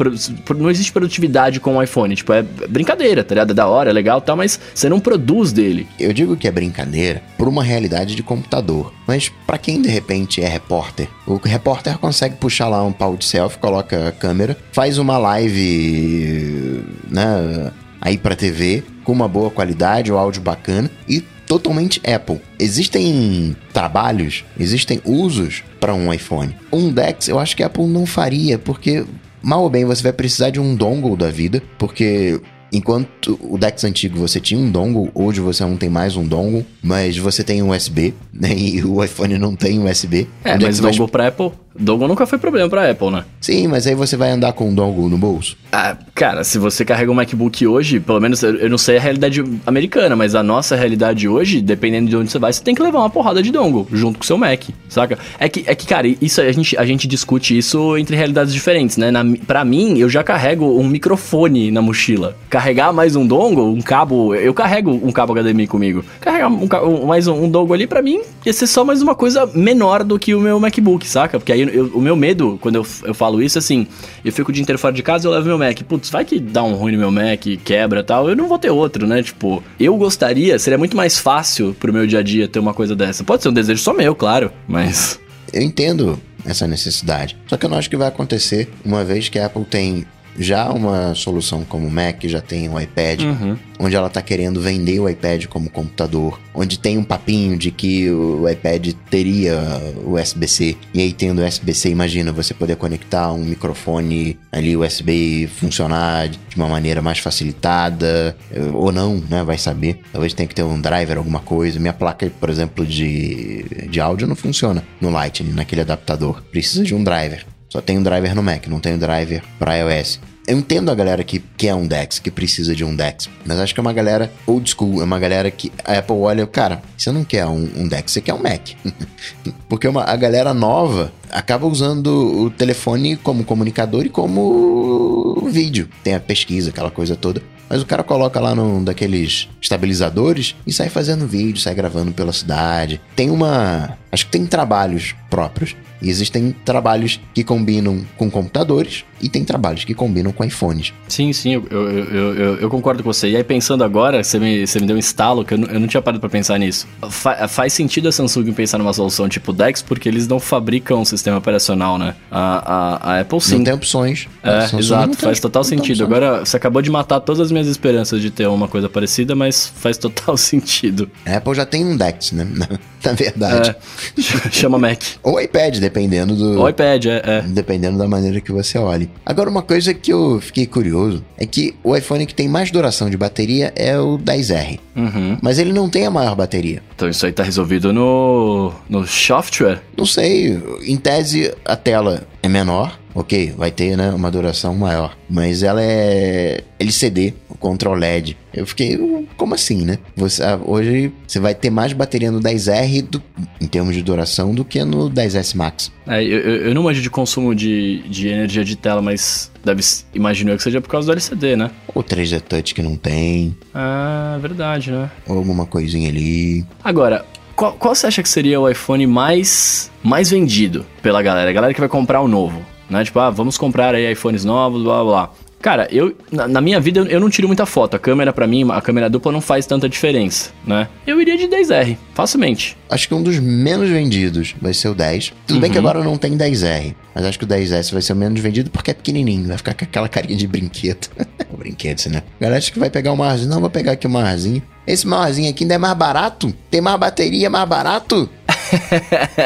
Não existe produtividade com o iPhone. Tipo, é brincadeira, tá ligado? É da hora, é legal e tal, mas você não produz dele. Eu digo que é brincadeira por uma realidade de computador. Mas para quem de repente é repórter, o repórter consegue puxar lá um pau de selfie, coloca a câmera, faz uma live, né, aí para TV com uma boa qualidade, o áudio bacana e totalmente Apple. Existem trabalhos, existem usos para um iPhone. Um Dex eu acho que a Apple não faria, porque mal ou bem você vai precisar de um dongle da vida, porque Enquanto o Dex antigo você tinha um dongle, hoje você não tem mais um dongle, mas você tem um USB, né? E o iPhone não tem USB. É, mas dongle vai... pra Apple? Dongle nunca foi problema pra Apple, né? Sim, mas aí você vai andar com um dongle no bolso. Ah, cara, se você carrega um MacBook hoje, pelo menos eu não sei a realidade americana, mas a nossa realidade hoje, dependendo de onde você vai, você tem que levar uma porrada de dongle junto com o seu Mac, saca? É que, é que cara, isso a gente, a gente discute isso entre realidades diferentes, né? Na, pra mim, eu já carrego um microfone na mochila. Carregar mais um dongle, um cabo, eu carrego um cabo HDMI comigo. Carregar um, ca- um- mais um, um dongle ali, pra mim, ia ser só mais uma coisa menor do que o meu MacBook, saca? Porque aí eu- o meu medo, quando eu, eu falo isso, assim, eu fico o dia inteiro fora de casa eu levo meu Mac. Putz, vai que dá um ruim no meu Mac, quebra e tal, eu não vou ter outro, né? Tipo, eu gostaria, seria muito mais fácil pro meu dia a dia ter uma coisa dessa. Pode ser um desejo só meu, claro, mas. Eu entendo essa necessidade. Só que eu não acho que vai acontecer uma vez que a Apple tem já uma solução como o Mac, já tem o iPad, Uhum. onde ela tá querendo vender o iPad como computador, onde tem um papinho de que o iPad teria USB-C, e aí tendo USB-C, imagina você poder conectar um microfone ali USB e funcionar de uma maneira mais facilitada, eh, ou não, né, vai saber. Talvez tenha que ter um driver, alguma coisa. Minha placa, por exemplo, de, de áudio não funciona no Lightning, naquele adaptador. Precisa de um driver. Só tem um driver no Mac, não tem um driver para iOS. Eu entendo a galera que quer um DeX, que precisa de um DeX, mas acho que é uma galera old school, é uma galera que a Apple olha, cara, você não quer um, um DeX, você quer um Mac. Porque uma- a galera nova acaba usando o telefone como comunicador e como vídeo. Tem a pesquisa, aquela coisa toda. Mas o cara coloca lá num daqueles estabilizadores e sai fazendo vídeo, sai gravando pela cidade. Tem uma. Acho que tem trabalhos próprios. E existem trabalhos que combinam com computadores e tem trabalhos que combinam com iPhones. Sim, sim, eu, eu, eu, eu- concordo com você. E aí, pensando agora, você me, você me deu um estalo que eu não, eu não tinha parado pra pensar nisso. Fa- faz sentido a Samsung pensar numa solução tipo DeX, porque eles não fabricam um sistema operacional, né? A, a, a Apple sim. Não tem opções. É, exato, faz total sentido. Agora, você acabou de matar todas as minhas esperanças de ter uma coisa parecida, mas faz total sentido. A Apple já tem um DeX, né? Na, na verdade. É, chama Mac. Ou iPad, dependendo do. O iPad, é, é. Dependendo da maneira que você olhe. Agora, uma coisa que eu fiquei curioso é que o iPhone que tem mais duração de bateria é o 10R. Uhum. Mas ele não tem a maior bateria. Então isso aí tá resolvido no, no software. Não sei, em tese a tela é menor, ok, vai ter né, uma duração maior, mas ela é LCD contra OLED. Eu fiquei, "Uh, como assim, né? Você, ah, hoje você vai ter mais bateria no 10R do- em termos de duração do que no 10S Max. É, eu, eu não manjo de consumo de, de energia de tela, mas deve, imagino eu que seja por causa do LCD, né? Ou 3D Touch que não tem, Ah, verdade, né? ou alguma coisinha ali. Agora, qual, qual você acha que seria o iPhone mais, mais vendido pela galera? A galera que vai comprar o novo, né? Tipo, ah, vamos comprar aí iPhones novos, blá blá blá. Cara, eu, na, na minha vida, eu, eu não tiro muita foto. A câmera, pra mim, a câmera dupla não faz tanta diferença, né? Eu iria de 10R, facilmente. Acho que um dos menos vendidos vai ser o 10. Tudo bem que Uhum. agora não tem 10R, mas acho que o 10S vai ser o menos vendido porque é pequenininho, vai ficar com aquela carinha de brinquedo. o brinquedo, né? Galera acha que vai pegar o marzinho. Não, vou pegar aqui o marzinho. Esse marzinho aqui ainda é mais barato? Tem mais bateria, mais barato?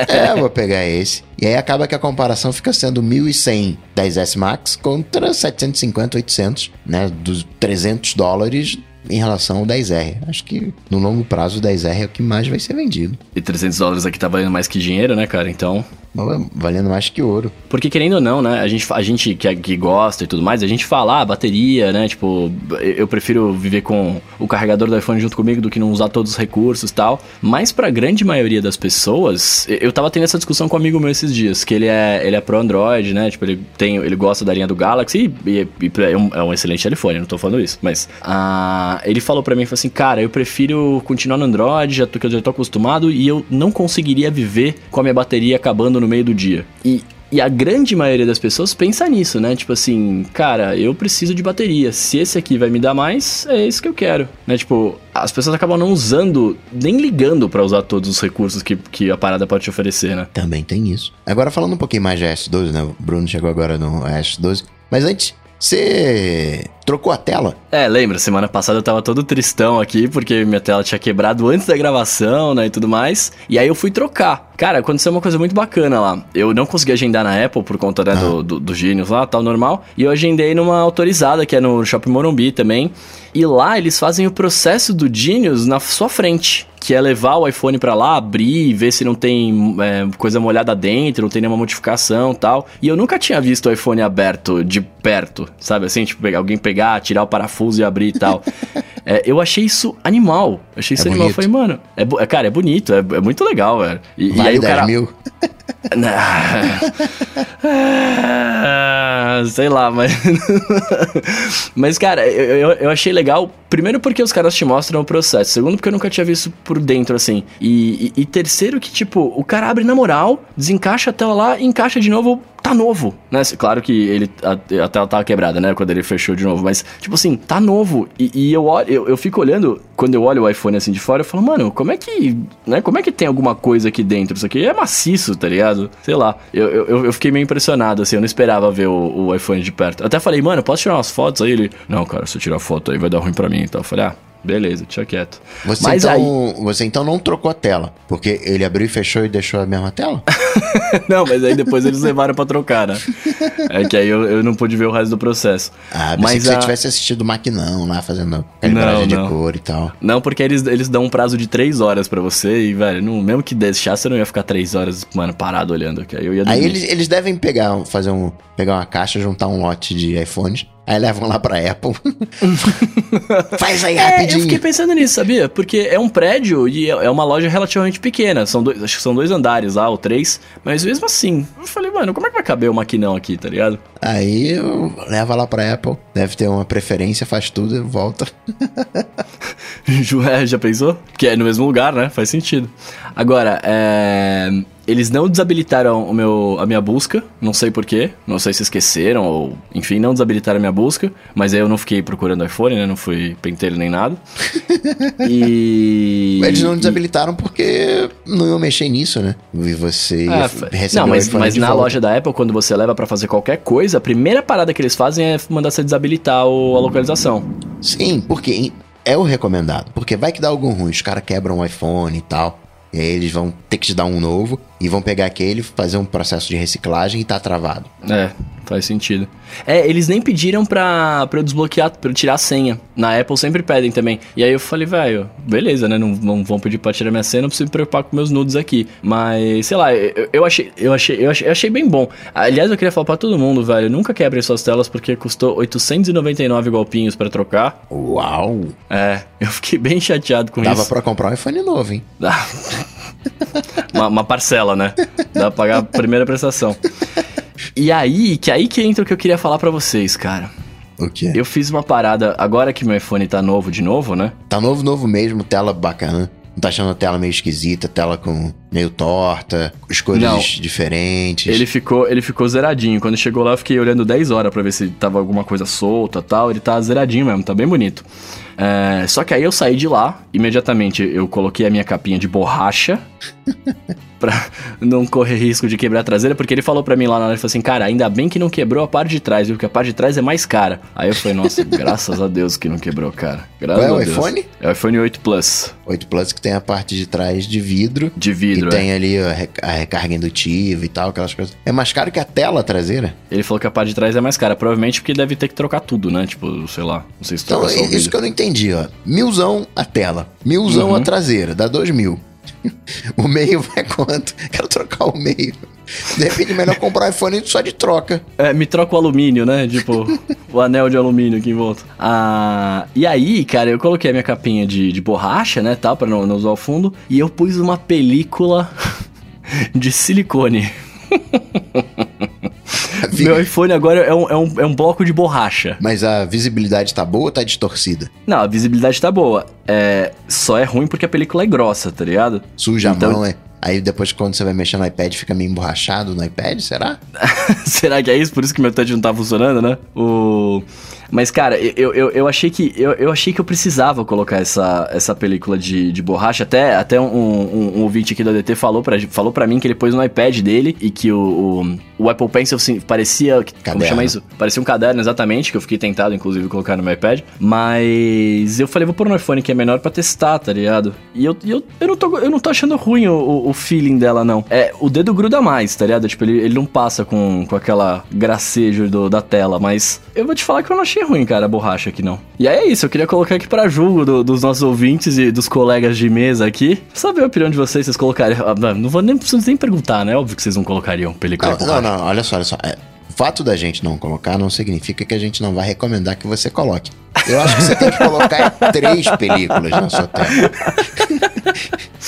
É, vou pegar esse. E aí acaba que a comparação fica sendo 1.100 10S Max contra 750, 800, né? Dos 300 dólares em relação ao 10R. Acho que no longo prazo o 10R é o que mais vai ser vendido. E 300 dólares aqui tá valendo mais que dinheiro, né, cara? Então, Valendo mais que ouro. Porque querendo ou não, né? A gente, a gente que, que gosta e tudo mais, a gente fala, ah, bateria, né? Tipo, eu prefiro viver com o carregador do iPhone junto comigo do que não usar todos os recursos e tal. Mas pra grande maioria das pessoas, eu- eu tava tendo essa discussão com um amigo meu esses dias, que ele é, ele é pro Android, né? Tipo, ele, tem, ele gosta da linha do Galaxy e, e- e é, um, é um excelente telefone, não tô falando isso. Mas ah, ele falou pra mim, falou assim, cara, eu prefiro continuar no Android, já tô, que eu já tô acostumado, e eu não conseguiria viver com a minha bateria acabando no meio do dia. E, e a grande maioria das pessoas pensa nisso, né? Tipo assim, cara, eu preciso de bateria. Se esse aqui vai me dar mais, é isso que eu quero. Né? Tipo, as pessoas acabam não usando, nem ligando pra usar todos os recursos que, que a parada pode te oferecer, né? Também tem isso. Agora falando um pouquinho mais de S12, né? O Bruno chegou agora no S12. Mas antes, você trocou a tela? É, lembra, semana passada eu tava todo tristão aqui, porque minha tela tinha quebrado antes da gravação, né, e tudo mais. E aí eu fui trocar. Cara, aconteceu uma coisa muito bacana lá. Eu não consegui agendar na Apple por conta né, do, do, do Genius lá, tal, normal. E eu agendei numa autorizada, que é no Shopping Morumbi também. E lá eles fazem o processo do Genius na sua frente. Que é levar o iPhone pra lá, abrir, ver se não tem é, coisa molhada dentro, não tem nenhuma modificação tal. E eu nunca tinha visto o iPhone aberto de perto, sabe assim? Tipo, alguém pegar, tirar o parafuso e abrir e tal. É, eu achei isso animal. Eu achei É animal. Eu bonito. falei, mano, é, cara, é bonito, é, é muito legal, velho. E, e Vale aí o 10 cara. mil. Ah, Sei lá, mas. mas, cara, eu, eu, achei legal. Primeiro, porque os caras te mostram o processo. Segundo, porque eu nunca tinha visto por dentro assim. E, e- e terceiro, que, tipo, o cara abre na moral, desencaixa a tela lá e encaixa de novo. Tá novo, né? Claro que ele a, a tela tava quebrada, né? Quando ele fechou de novo. Mas, tipo assim, tá novo. E, e eu, eu, eu fico olhando, quando eu olho o iPhone assim de fora, eu falo, mano, como é que. Né? Como é que tem alguma coisa aqui dentro? Isso aqui é maciço, tá ligado? Sei lá. Eu, eu, eu fiquei meio impressionado, assim, eu não esperava ver o, o iPhone de perto. Eu até falei, mano, posso tirar umas fotos aí? Ele, não, cara, se eu tirar foto aí vai dar ruim pra mim. Então eu falei, ah, beleza, deixa quieto. Você, Mas então, aí. você então não trocou a tela, porque ele abriu e fechou e deixou a mesma tela? não, mas aí depois eles levaram pra trocar, né? É que aí eu, eu não pude ver o resto do processo. Ah, Mas você a- tivesse assistido o Maquinão lá, fazendo calibragem Não, não. de cor e tal. Não, porque eles, eles dão um prazo de três horas pra você e, velho, não, mesmo que deixasse, eu não ia ficar três horas, mano, parado olhando. Que aí eu ia dormir. Aí eles, eles devem pegar, fazer um, pegar uma caixa, juntar um lote de iPhones, aí levam lá pra Apple. Faz aí É, eu rapidinho. fiquei pensando nisso, sabia? Porque é um prédio e é é uma loja relativamente pequena. São dois, acho que são dois andares lá, ou três. Mas mesmo assim, eu falei, mano, como é que vai caber o maquinão aqui, tá ligado? Aí eu- leva lá pra Apple, deve ter uma preferência, faz tudo, volta. Ju- é, Já pensou? Que é no mesmo lugar, né? Faz sentido. Agora, é, eles não desabilitaram o meu, a minha busca, não sei porquê, não sei se esqueceram ou, enfim, não desabilitaram a minha busca, mas aí eu não fiquei procurando iPhone, né? Não fui penteiro nem nada. E. Eles não e- desabilitaram porque não iam mexer nisso, né? E você Ah, receber não, mas, mas na volta. loja da Apple, quando você leva pra fazer qualquer coisa, a primeira parada que eles fazem é mandar você desabilitar o- a localização. Sim, porque é o recomendado. Porque vai que dá algum ruim, os caras quebram o iPhone e tal. E aí eles vão ter que te dar um novo e vão pegar aquele, fazer um processo de reciclagem e tá travado. É, faz sentido. É, eles nem pediram pra, pra eu desbloquear, pra eu tirar a senha. Na Apple sempre pedem também. E aí eu falei, velho, beleza, né? Não, não vão pedir pra tirar minha senha, não preciso me preocupar com meus nudes aqui. Mas, sei lá, eu, eu achei, eu, achei, eu, achei, eu achei bem bom. Aliás, eu queria falar pra todo mundo, velho, nunca quebrem suas telas porque custou 899 golpinhos pra trocar. Uau! É, eu fiquei bem chateado com Dava isso. pra comprar um iPhone novo, hein? Uma, uma parcela, né? Dá pra pagar a primeira prestação. E aí, que aí que entra o que eu queria falar pra vocês, cara. O quê? Eu fiz uma parada, agora que meu iPhone tá novo de novo, né? Tá novo, novo mesmo, tela bacana. Não tá achando a tela meio esquisita, tela com meio torta, as cores Não. diferentes. Ele ficou, ele ficou zeradinho. Quando chegou lá, eu fiquei olhando 10 horas pra ver se tava alguma coisa solta tal. Ele tá zeradinho mesmo, tá bem bonito. É, só que aí eu saí de lá, imediatamente eu coloquei a minha capinha de borracha pra não correr risco de quebrar a traseira, porque ele falou pra mim lá na hora, ele falou assim, cara, ainda bem que não quebrou a parte de trás, viu? Porque a parte de trás é mais cara. Aí eu falei, nossa, graças a Deus que não quebrou, cara. Graças Qual é o Deus. iPhone? É o iPhone 8 Plus, 8 Plus que tem a parte de trás de vidro. de vidro. e é. tem ali a rec- a recarga indutiva e tal, aquelas coisas. É mais caro que a tela traseira. Ele falou que a parte de trás é mais cara, provavelmente porque deve ter que trocar tudo, né? Tipo, sei lá, não sei se Então, troca só o isso que eu não entendi, ó. Milzão a tela, milzão Uhum. a traseira, dá dois mil. o meio vai quanto? Quero trocar o meio. De repente, é melhor comprar um iPhone só de troca. É, me troca o alumínio, né? Tipo, o anel de alumínio aqui em volta. Ah, e aí, cara, eu coloquei a minha capinha de, de borracha, né, tal, pra não, não usar o fundo. E eu pus uma película de silicone. Meu iPhone agora é um, é, um, é um bloco de borracha. Mas a visibilidade tá boa ou tá distorcida? Não, a visibilidade tá boa. É, só é ruim porque a película é grossa, tá ligado? Suja Então- a mão, é? Aí depois, quando você vai mexer no iPad, fica meio emborrachado no iPad, será? Será que é isso? Por isso que meu touch não tá funcionando, né? O... Mas, cara, eu, eu, eu achei que eu, eu achei que eu precisava colocar essa, essa película de, de borracha. Até, até um, um, um ouvinte aqui da DT falou pra, falou pra mim que ele pôs no iPad dele e que o, o, o Apple Pencil assim, parecia. Como Caderno. chama isso? Parecia um caderno, exatamente, que eu fiquei tentado, inclusive, colocar no meu iPad. Mas eu falei, vou pôr no iPhone que é menor pra testar, tá ligado? E eu, eu, eu, não, tô, eu não tô achando ruim o, o, o feeling dela, não. É, o dedo gruda mais, tá ligado? Tipo, ele, ele não passa com, com aquela gracejo do, da tela, mas eu vou te falar que eu não achei ruim, cara, a borracha aqui, não. E aí é isso, eu queria colocar aqui pra julgo do- dos nossos ouvintes e dos colegas de mesa aqui. Saber a opinião de vocês, vocês colocariam. ah, Não, vou nem, preciso nem perguntar, né? Óbvio que vocês não colocariam película Não, não, não, olha só, olha só. É, o fato da gente não colocar não significa que a gente não vai recomendar que você coloque. Eu acho que você tem que colocar três películas na sua tela.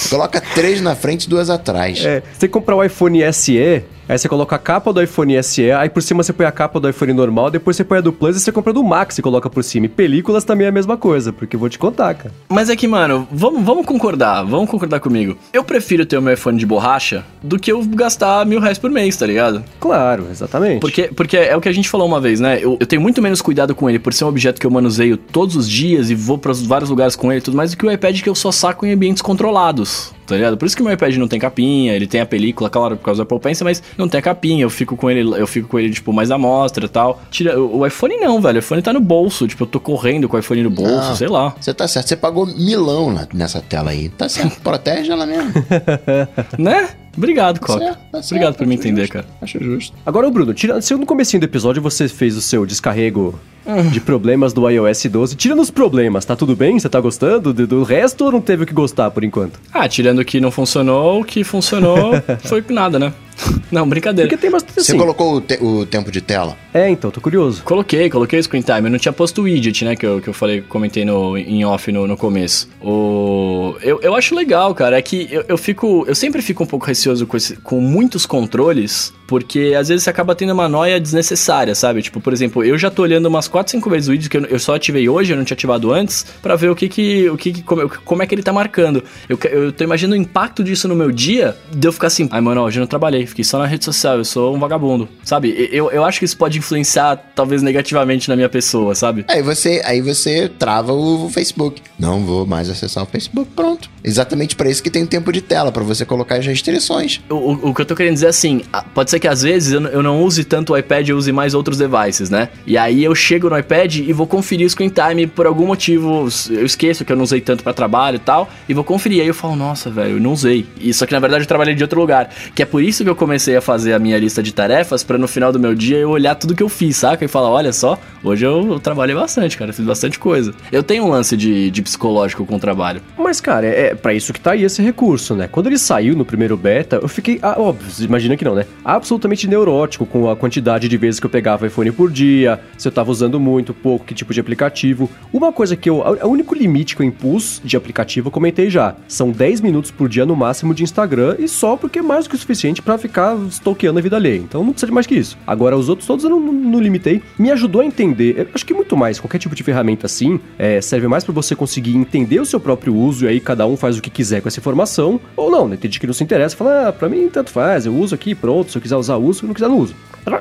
Coloca três na frente e duas atrás. É, você tem que comprar o iPhone SE, aí você coloca a capa do iPhone SE, aí por cima você põe a capa do iPhone normal, depois você põe a do Plus e você compra do Max e coloca por cima. E películas também é a mesma coisa, porque eu vou te contar, cara. Mas é que, mano, vamos, vamos concordar, vamos concordar comigo. Eu prefiro ter o meu iPhone de borracha do que eu gastar mil reais por mês, tá ligado? Claro, exatamente. Porque, porque é o que a gente falou uma vez, né? Eu, eu tenho muito menos cuidado com ele por ser um objeto que eu manuseio todos os dias e vou para vários lugares com ele e tudo mais do que o iPad que eu só saco em ambientes controlados. Tá ligado? Por isso que o meu iPad não tem capinha, ele tem a película, claro, por causa do Apple Pencil, mas não tem a capinha, eu fico com ele, eu fico com ele, tipo, mais à mostra e tal. Tira, o, o iPhone não, velho, o iPhone tá no bolso, tipo, eu tô correndo com o iPhone no bolso, Não. sei lá. Você tá certo, você pagou milão na- nessa tela aí. Tá certo, protege ela mesmo. Né? Obrigado, Tá Coca. tá certo, Obrigado por me entender, justo, cara. Acho justo. Agora, ô Bruno, tira, se no comecinho do episódio você fez o seu descarrego. de problemas do iOS 12, tira nos problemas, tá tudo bem? Você tá gostando? Do, do resto ou não teve o que gostar por enquanto? Ah, tirando o que não funcionou, o que funcionou foi nada, né? Não, brincadeira. Porque tem bastante Você assim. colocou o, te- o tempo de tela? É, então, tô curioso. Coloquei, coloquei o screen time. Eu não tinha posto o widget, né? Que eu, que eu falei, comentei no, em off no, no começo. O, eu, eu acho legal, cara. É que eu, eu fico. Eu sempre fico um pouco receoso com, esse- com muitos controles, porque às vezes você acaba tendo uma noia desnecessária, sabe? Tipo, por exemplo, eu já tô olhando umas 4, 5 vezes o widget que eu, eu só ativei hoje, eu não tinha ativado antes, pra ver o que que. O que, que como, como é que ele tá marcando. Eu, eu tô imaginando o impacto disso no meu dia, de eu ficar assim, ai, mano, hoje eu não trabalhei, fiquei só na rede social, eu sou um vagabundo. Sabe? Eu, eu acho que isso pode influenciar, talvez, negativamente na minha pessoa, sabe? Aí você, aí você trava o Facebook. Não vou mais acessar o Facebook, pronto. Exatamente para isso que tem o tempo de tela, para você colocar as restrições. O, o, o que eu tô querendo dizer é assim, pode ser que às vezes eu, eu não use tanto o iPad, eu use mais outros devices, né? E aí eu chego no iPad e vou conferir o screen time por algum motivo, eu esqueço que eu não usei tanto pra trabalho e tal, e vou conferir. Aí eu falo, nossa, velho, eu não usei. E só que na verdade eu trabalhei de outro lugar. Que é por isso que eu comecei a fazer a minha lista de tarefas, pra no final do meu dia eu olhar tudo que eu fiz, saca? E falar, olha só, hoje eu, eu trabalhei bastante, cara, fiz bastante coisa. Eu tenho um lance de, de psicológico com o trabalho. Mas, cara, é, é pra isso que tá aí esse recurso, né? Quando ele saiu no primeiro beta, eu fiquei, ah, óbvio, imagina que não, né? Absolutamente neurótico com a quantidade de vezes que eu pegava iPhone por dia, se eu tava usando muito, pouco, que tipo de aplicativo. Uma coisa que eu. O único limite que eu impus de aplicativo, eu comentei já. São 10 minutos por dia no máximo de Instagram e só porque é mais do que o suficiente pra ficar stalkeando a vida alheia. Então não precisa de mais que isso. Agora, os outros todos eu não, não- limitei. Me ajudou a entender. Eu acho que muito mais, qualquer tipo de ferramenta assim, é, serve mais pra você conseguir entender o seu próprio uso e aí cada um faz o que quiser com essa informação. Ou não, né? Tem gente que não se interessa, fala, ah, pra mim tanto faz, eu uso aqui, pronto, se eu quiser usar, uso, se eu não quiser, não uso.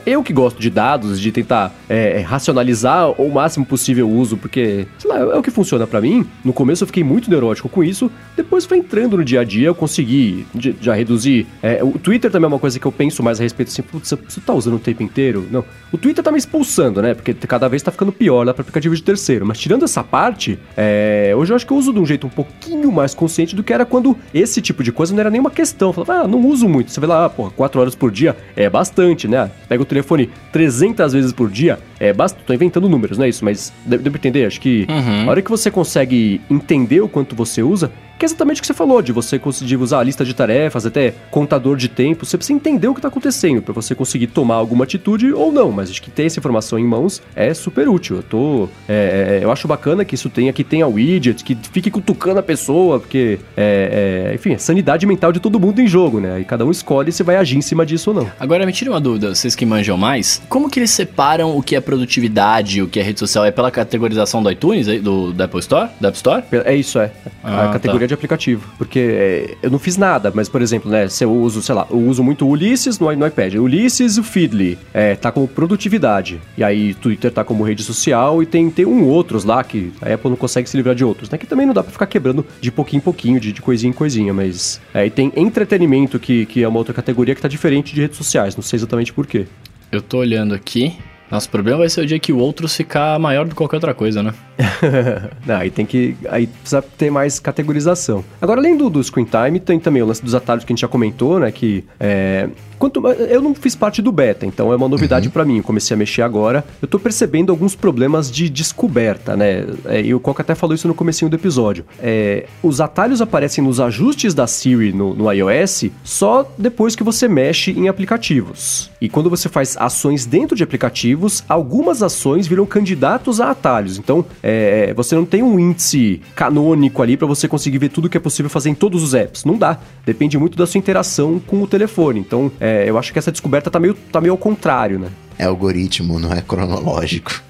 Eu que gosto de dados, de tentar é, racionalizar o máximo possível o uso, porque, sei lá, é o que funciona pra mim. No começo eu fiquei muito neurótico com isso, depois foi entrando no dia a dia, eu consegui já reduzir. É, o Twitter também é uma coisa que eu penso mais a respeito, assim, putz, você tá usando o tempo inteiro? Não. O Twitter tá me expulsando, né? Porque cada vez tá ficando pior lá para aplicativo de terceiro. Mas tirando essa parte, é, hoje eu acho que eu uso de um jeito um pouquinho mais consciente do que era quando esse tipo de coisa não era nenhuma questão. Eu falava, ah, não uso muito. Você vê lá, ah, porra, 4 horas por dia é bastante, né? Pega o telefone 300 vezes por dia, é bastante. Tô inventando números, não é isso? Mas deu deu pra entender? Acho que Uhum. a hora que você consegue entender o quanto você usa, que é exatamente o que você falou, de você conseguir usar a lista de tarefas, até contador de tempo, você precisa entender o que está acontecendo para você conseguir tomar alguma atitude ou não, mas acho que ter essa informação em mãos é super útil. Eu tô. é, é, eu acho bacana que isso tenha, que tenha widget, que fique cutucando a pessoa, porque, é, é, enfim, é sanidade mental de todo mundo em jogo, né? E cada um escolhe se vai agir em cima disso ou não. Agora me tira uma dúvida, vocês que manjam mais, como que eles separam o que é produtividade, o que é rede social? É pela categorização do iTunes, aí, do, do Apple Store? Da App Store? É isso, é. Ah, a categoria de aplicativo. Porque é, eu não fiz nada, mas, por exemplo, né, se eu uso, sei lá, eu uso muito o Ulysses no, no iPad. O Ulysses e o Feedly é, tá como produtividade. E aí Twitter tá como rede social e tem, tem um outros lá que a Apple não consegue se livrar de outros, né? Que também não dá pra ficar quebrando de pouquinho em pouquinho, de, de coisinha em coisinha, mas... É, e tem entretenimento, que, que é uma outra categoria que tá diferente de redes sociais, não sei exatamente por quê. Eu tô olhando aqui. Nosso problema vai ser o dia que o outro ficar maior do que qualquer outra coisa, né? Não, aí tem que. Aí precisa ter mais categorização. Agora, além do, do screen time, tem também o lance dos atalhos que a gente já comentou, né? Que é, Quanto, eu não fiz parte do beta, então é uma novidade uhum. para mim. Eu comecei a mexer agora. Eu tô percebendo alguns problemas de descoberta, né? É, e o Coca até falou isso no comecinho do episódio. É, os atalhos aparecem nos ajustes da Siri no, no, iOS só depois que você mexe em aplicativos. E quando você faz ações dentro de aplicativos, algumas ações viram candidatos a atalhos. Então, é, você não tem um índice canônico ali para você conseguir ver tudo que é possível fazer em todos os apps. Não dá. Depende muito da sua interação com o telefone. Então, é, é, eu acho que essa descoberta tá meio, tá meio ao contrário, né? É algoritmo, não é cronológico.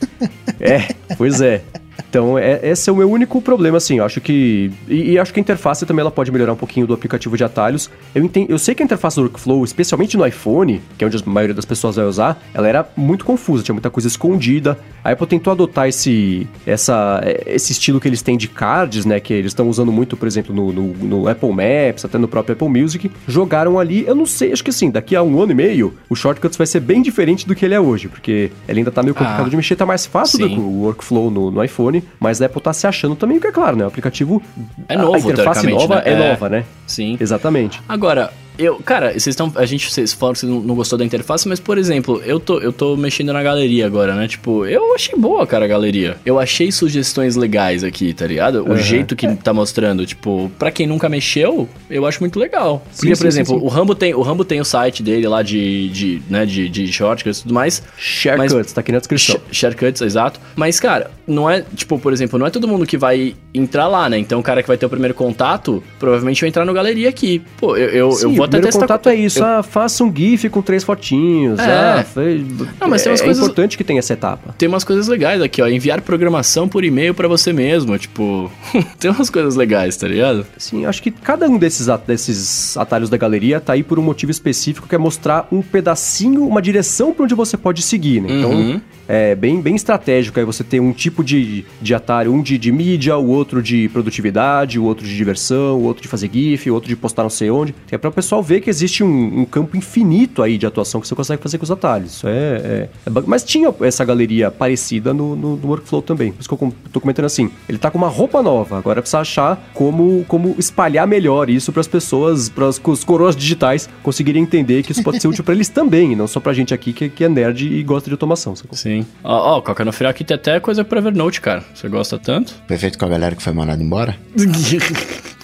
é, pois é. Então, é, esse é o meu único problema, assim. Eu acho que. E, e, acho que a interface também ela pode melhorar um pouquinho do aplicativo de atalhos. Eu, entendo, eu sei que a interface do workflow, especialmente no iPhone, que é onde a maioria das pessoas vai usar, ela era muito confusa, tinha muita coisa escondida. A Apple tentou adotar esse, essa, esse estilo que eles têm de cards, né? Que eles estão usando muito, por exemplo, no, no, no, Apple Maps, até no próprio Apple Music. Jogaram ali, eu não sei, acho que assim, daqui a um ano e meio, o Shortcuts vai ser bem diferente do que ele é hoje, porque ele ainda tá meio complicado ah, de mexer, tá mais fácil do que o workflow no, no iPhone, mas a Apple tá se achando também, porque é claro, né? O aplicativo. É novo, a interface nova né? é, é nova, né? Sim. Exatamente. Agora, eu, cara, vocês estão. A gente, vocês falaram que você não, gostou da interface, mas, por exemplo, eu tô, eu tô mexendo na galeria agora, né? Tipo, eu achei boa, cara, a galeria. Eu achei sugestões legais aqui, tá ligado? O uhum. jeito que tá mostrando, tipo, pra quem nunca mexeu, eu acho muito legal. Porque, sim, por exemplo, sim, sim. o Rambo tem o Rambo tem o site dele lá de, de né, de, de shortcuts e tudo mais. Sharecuts, tá aqui na descrição. Sh sharecuts, exato. Mas, cara, não é, tipo, por exemplo, não é todo mundo que vai entrar lá, né? Então, o cara que vai ter o primeiro contato, provavelmente vai entrar no galeria aqui. Pô, eu, eu, eu vou testar. contato é isso eu... ah, faça um GIF com três fotinhos. É. Ah, foi... Não, mas tem umas é, coisas... importante que tenha essa etapa. Tem umas coisas legais aqui, ó. Enviar programação por e-mail para você mesmo. Tipo, tem umas coisas legais, tá ligado? Sim, acho que cada um desses, desses atalhos da galeria tá aí por um motivo específico, que é mostrar um pedacinho, uma direção para onde você pode seguir, né? Então, uhum. É bem, bem estratégico aí você ter um tipo de, de atalho, um de, de mídia, o outro de produtividade, o outro de diversão, o outro de fazer GIF, o outro de postar não sei onde. É para o pessoal ver que existe um, um campo infinito aí de atuação que você consegue fazer com os atalhos. Isso é, é, é Mas tinha essa galeria parecida no, no, no, workflow também. Por isso que eu tô comentando assim. Ele tá com uma roupa nova, agora precisa achar como, como espalhar melhor isso para as pessoas, para os coroas digitais conseguirem entender que isso pode ser útil para eles também, e não só pra gente aqui que, que é nerd e gosta de automação. Sim. Ó, oh, oh, Coca, no final aqui tem até coisa para Evernote, cara. Você gosta tanto? Perfeito com a galera que foi mandada embora?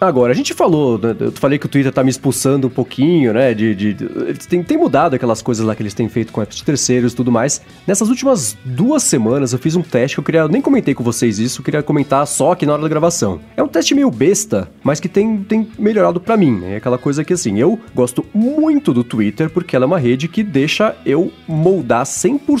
Agora, a gente falou, né, eu falei que o Twitter tá me expulsando um pouquinho, né? De, de, de tem, tem, mudado aquelas coisas lá que eles têm feito com apps de terceiros e tudo mais. Nessas últimas duas semanas eu fiz um teste que eu queria. Eu nem comentei com vocês isso, eu queria comentar só aqui na hora da gravação. É um teste meio besta, mas que tem, tem melhorado para mim. É aquela coisa que assim, eu gosto muito do Twitter porque ela é uma rede que deixa eu moldar 100%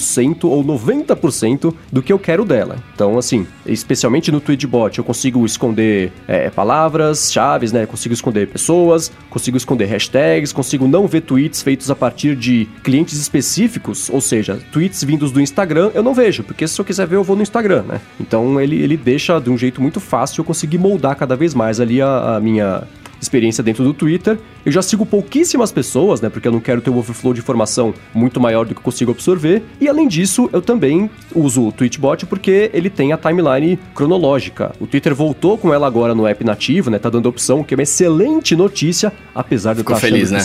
ou 90% do que eu quero dela. Então, assim, especialmente no Tweetbot, eu consigo esconder é, palavras, chaves, né? Consigo esconder pessoas, consigo esconder hashtags, consigo não ver tweets feitos a partir de clientes específicos, ou seja, tweets vindos do Instagram eu não vejo, porque se eu quiser ver eu vou no Instagram, né? Então ele, ele deixa de um jeito muito fácil eu conseguir moldar cada vez mais ali a, a minha experiência dentro do Twitter. Eu já sigo pouquíssimas pessoas, né? Porque eu não quero ter um overflow de informação muito maior do que eu consigo absorver. E além disso, eu também uso o Tweetbot porque ele tem a timeline cronológica. O Twitter voltou com ela agora no app nativo, né? Tá dando a opção, que é uma excelente notícia, apesar de eu estar feliz, né?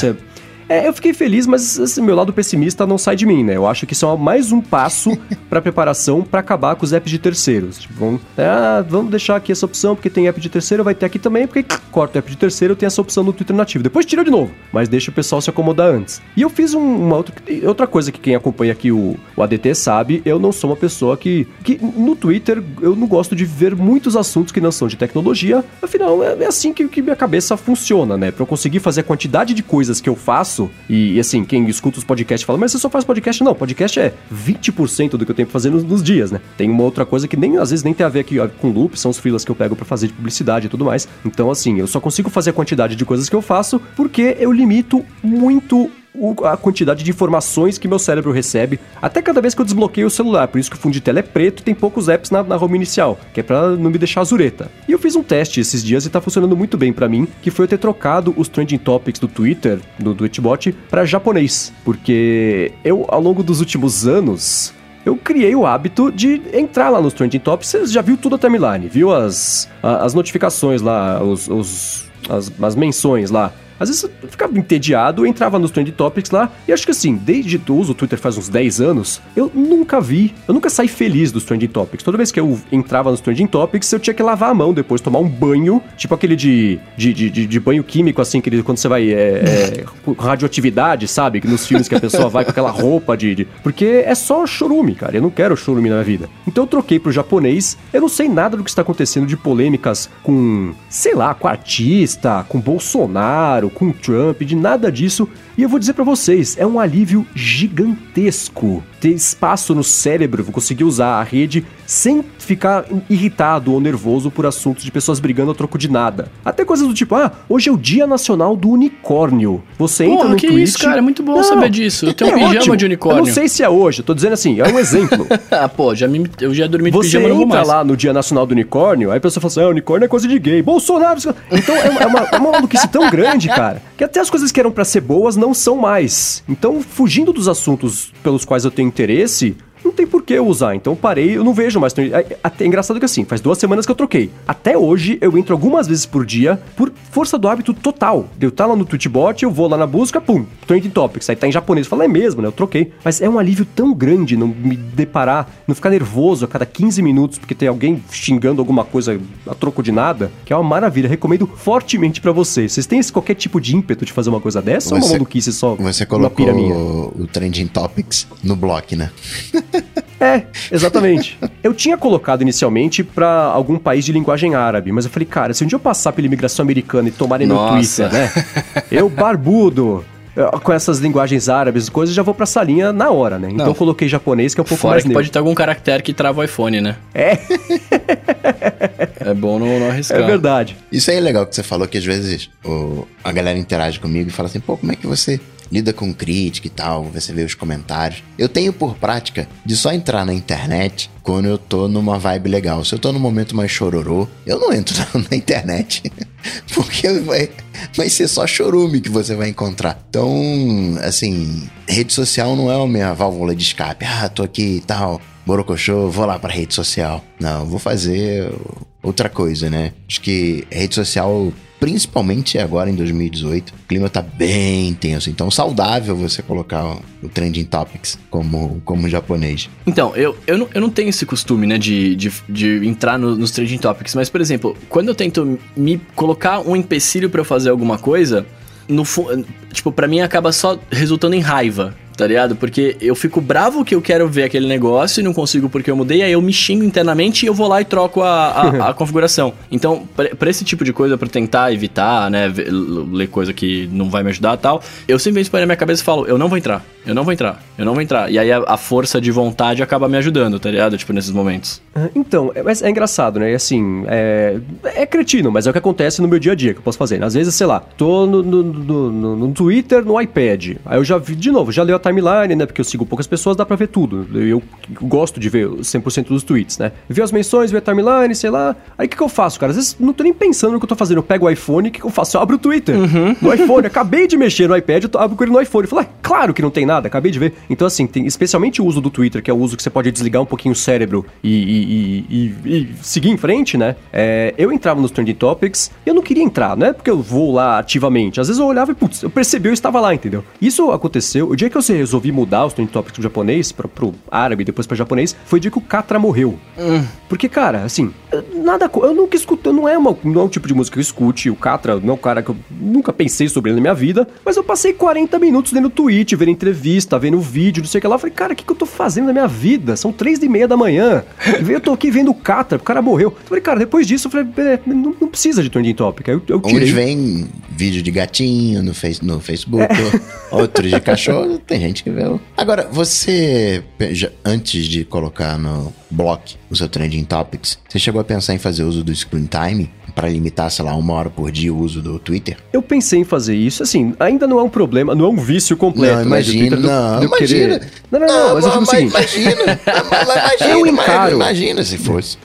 É, eu fiquei feliz, mas esse meu lado pessimista não sai de mim, né? Eu acho que isso é mais um passo para preparação para acabar com os apps de terceiros. Tipo, vamos, ah, vamos deixar aqui essa opção, porque tem app de terceiro, vai ter aqui também, porque corta o app de terceiro, tem essa opção no Twitter nativo. Depois tira de novo, mas deixa o pessoal se acomodar antes. E eu fiz um, uma outra, outra coisa que quem acompanha aqui o, o ADT sabe, eu não sou uma pessoa que, que no Twitter eu não gosto de ver muitos assuntos que não são de tecnologia, afinal é, é assim que, que minha cabeça funciona, né? Para eu conseguir fazer a quantidade de coisas que eu faço e, e, assim, quem escuta os podcasts fala, mas você só faz podcast? Não, podcast é 20% do que eu tenho pra fazer nos, nos, dias, né? Tem uma outra coisa que nem, às vezes, nem tem a ver aqui ó, com loop, são os freelas que eu pego para fazer de publicidade e tudo mais. Então, assim, eu só consigo fazer a quantidade de coisas que eu faço porque eu limito muito a quantidade de informações que meu cérebro recebe, até cada vez que eu desbloqueio o celular. Por isso que o fundo de tela é preto e tem poucos apps na, na home inicial, que é pra não me deixar azureta. E eu fiz um teste esses dias e tá funcionando muito bem para mim, que foi eu ter trocado os trending topics do Twitter, do, do Twitchbot, para japonês. Porque eu, ao longo dos últimos anos, eu criei o hábito de entrar lá nos Trending Topics. Você já viu tudo a timeline, viu as, as notificações lá, os, os as, as menções lá. Às vezes eu ficava entediado, eu entrava nos Trend Topics lá, e acho que assim, desde que eu uso o Twitter faz uns 10 anos, eu nunca vi, eu nunca saí feliz dos Trending Topics. Toda vez que eu entrava nos Trending Topics, eu tinha que lavar a mão depois, tomar um banho, tipo aquele de, de, de, de, de banho químico, assim, que quando você vai. É, é, radioatividade, sabe? Nos filmes que a pessoa vai com aquela roupa de, de. Porque é só chorume, cara. Eu não quero chorume na minha vida. Então eu troquei pro japonês. Eu não sei nada do que está acontecendo de polêmicas com, sei lá, com artista, com Bolsonaro, com Trump, de nada disso. E eu vou dizer para vocês, é um alívio gigantesco ter espaço no cérebro, vou conseguir usar a rede sem ficar irritado ou nervoso por assuntos de pessoas brigando a troco de nada. Até coisas do tipo, ah, hoje é o Dia Nacional do Unicórnio. Você entra no que Twitch... isso, cara, é muito bom não, saber disso. Eu tenho é um pijama ótimo. de unicórnio. Eu não sei se é hoje, eu tô dizendo assim, é um exemplo. ah, pô, já me, eu já dormi de Você pijama, não vou mais. lá no Dia Nacional do Unicórnio, aí a pessoa fala assim, ah, unicórnio é coisa de gay, Bolsonaro... Então é uma, é uma, é uma maluquice tão grande, cara, que até as coisas que eram para ser boas não são mais. Então, fugindo dos assuntos pelos quais eu tenho interesse, não tem por que eu usar. Então parei, eu não vejo mais. É, é engraçado que assim, faz duas semanas que eu troquei. Até hoje eu entro algumas vezes por dia por força do hábito total. Eu estar tá lá no Twitchbot, eu vou lá na busca, pum, Trending Topics. Aí tá em japonês. Fala, é mesmo, né? Eu troquei. Mas é um alívio tão grande não me deparar, não ficar nervoso a cada 15 minutos porque tem alguém xingando alguma coisa a troco de nada, que é uma maravilha. Recomendo fortemente para vocês. Vocês têm esse qualquer tipo de ímpeto de fazer uma coisa dessa você, ou uma maluquice só? Você colocou o Trending Topics no bloco, né? É, exatamente. eu tinha colocado inicialmente para algum país de linguagem árabe, mas eu falei, cara, se um dia eu passar pela imigração americana e tomarem meu Twitter, né? Eu barbudo, com essas linguagens árabes e coisas, já vou pra salinha na hora, né? Então eu coloquei japonês, que é um pouco Fora mais que pode ter algum caractere que trava o iPhone, né? É. é bom não, não arriscar. É verdade. Isso aí é legal que você falou, que às vezes o, a galera interage comigo e fala assim, pô, como é que você lida com crítica e tal, você vê os comentários. Eu tenho por prática de só entrar na internet quando eu tô numa vibe legal. Se eu tô num momento mais chororô, eu não entro na internet. Porque vai, vai ser só chorume que você vai encontrar. Então, assim, rede social não é a minha válvula de escape. Ah, tô aqui e tal, borocochô, vou lá pra rede social. Não, vou fazer outra coisa, né? Acho que rede social principalmente agora em 2018. O clima tá bem tenso, então saudável você colocar o Trending Topics como, como japonês. Então, eu, eu, não, eu não tenho esse costume, né, de, de, de entrar no, nos Trending Topics, mas, por exemplo, quando eu tento me colocar um empecilho para fazer alguma coisa, no tipo, para mim acaba só resultando em raiva tá ligado? Porque eu fico bravo que eu quero ver aquele negócio e não consigo porque eu mudei, aí eu me xingo internamente e eu vou lá e troco a, a, a configuração. Então, para esse tipo de coisa, para tentar evitar, né, ver, ler coisa que não vai me ajudar tal, eu simplesmente põe na minha cabeça e falo, eu não vou entrar, eu não vou entrar, eu não vou entrar. E aí a, a força de vontade acaba me ajudando, tá ligado? Tipo, nesses momentos. Ah, então, é, mas é engraçado, né? Assim, é, é cretino, mas é o que acontece no meu dia a dia que eu posso fazer. Às vezes, sei lá, tô no, no, no, no, no Twitter, no iPad. Aí eu já vi, de novo, já leio a timeline, né? Porque eu sigo poucas pessoas, dá pra ver tudo. Eu gosto de ver 100% dos tweets, né? Ver as menções, ver a timeline, sei lá. Aí o que, que eu faço, cara? Às vezes não tô nem pensando no que eu tô fazendo. Eu pego o iPhone, o que, que eu faço? Eu abro o Twitter uhum. no iPhone. acabei de mexer no iPad, eu abro com ele no iPhone. Eu falo, ah, claro que não tem nada, acabei de ver. Então, assim, tem especialmente o uso do Twitter, que é o uso que você pode desligar um pouquinho o cérebro e, e, e, e seguir em frente, né? É, eu entrava nos Trending Topics e eu não queria entrar, não é porque eu vou lá ativamente. Às vezes eu olhava e, putz, eu percebi eu estava lá, entendeu? Isso aconteceu, o dia que eu eu resolvi mudar os trending topics do japonês pra, pro árabe e depois pra japonês foi dia que o Katra morreu. Porque, cara, assim, nada. Eu nunca escuto, não é, uma, não é um tipo de música que eu escute. O Katra não é um cara que eu nunca pensei sobre ele na minha vida. Mas eu passei 40 minutos lendo tweet, vendo entrevista, vendo vídeo, não sei o que lá. Eu falei, cara, o que, que eu tô fazendo na minha vida? São três e meia da manhã. Eu tô aqui vendo o Katra, o cara morreu. Eu falei, cara, depois disso, eu falei, é, não, não precisa de trending topic. Eu, eu tirei. Onde vem vídeo de gatinho no, face, no Facebook, outro de cachorro, tem gente que vê. o- Agora, você, antes de colocar no block o seu Trending Topics, você chegou a pensar em fazer uso do Screen Time para limitar, sei lá, uma hora por dia o uso do Twitter? Eu pensei em fazer isso, assim, ainda não é um problema, não é um vício completo. não, né, imagina, do- não, eu imagina. querer- Não, não, não, mas eu digo o seguinte. Imagina, mas imagina, Eu mas encaro. imagina se fosse.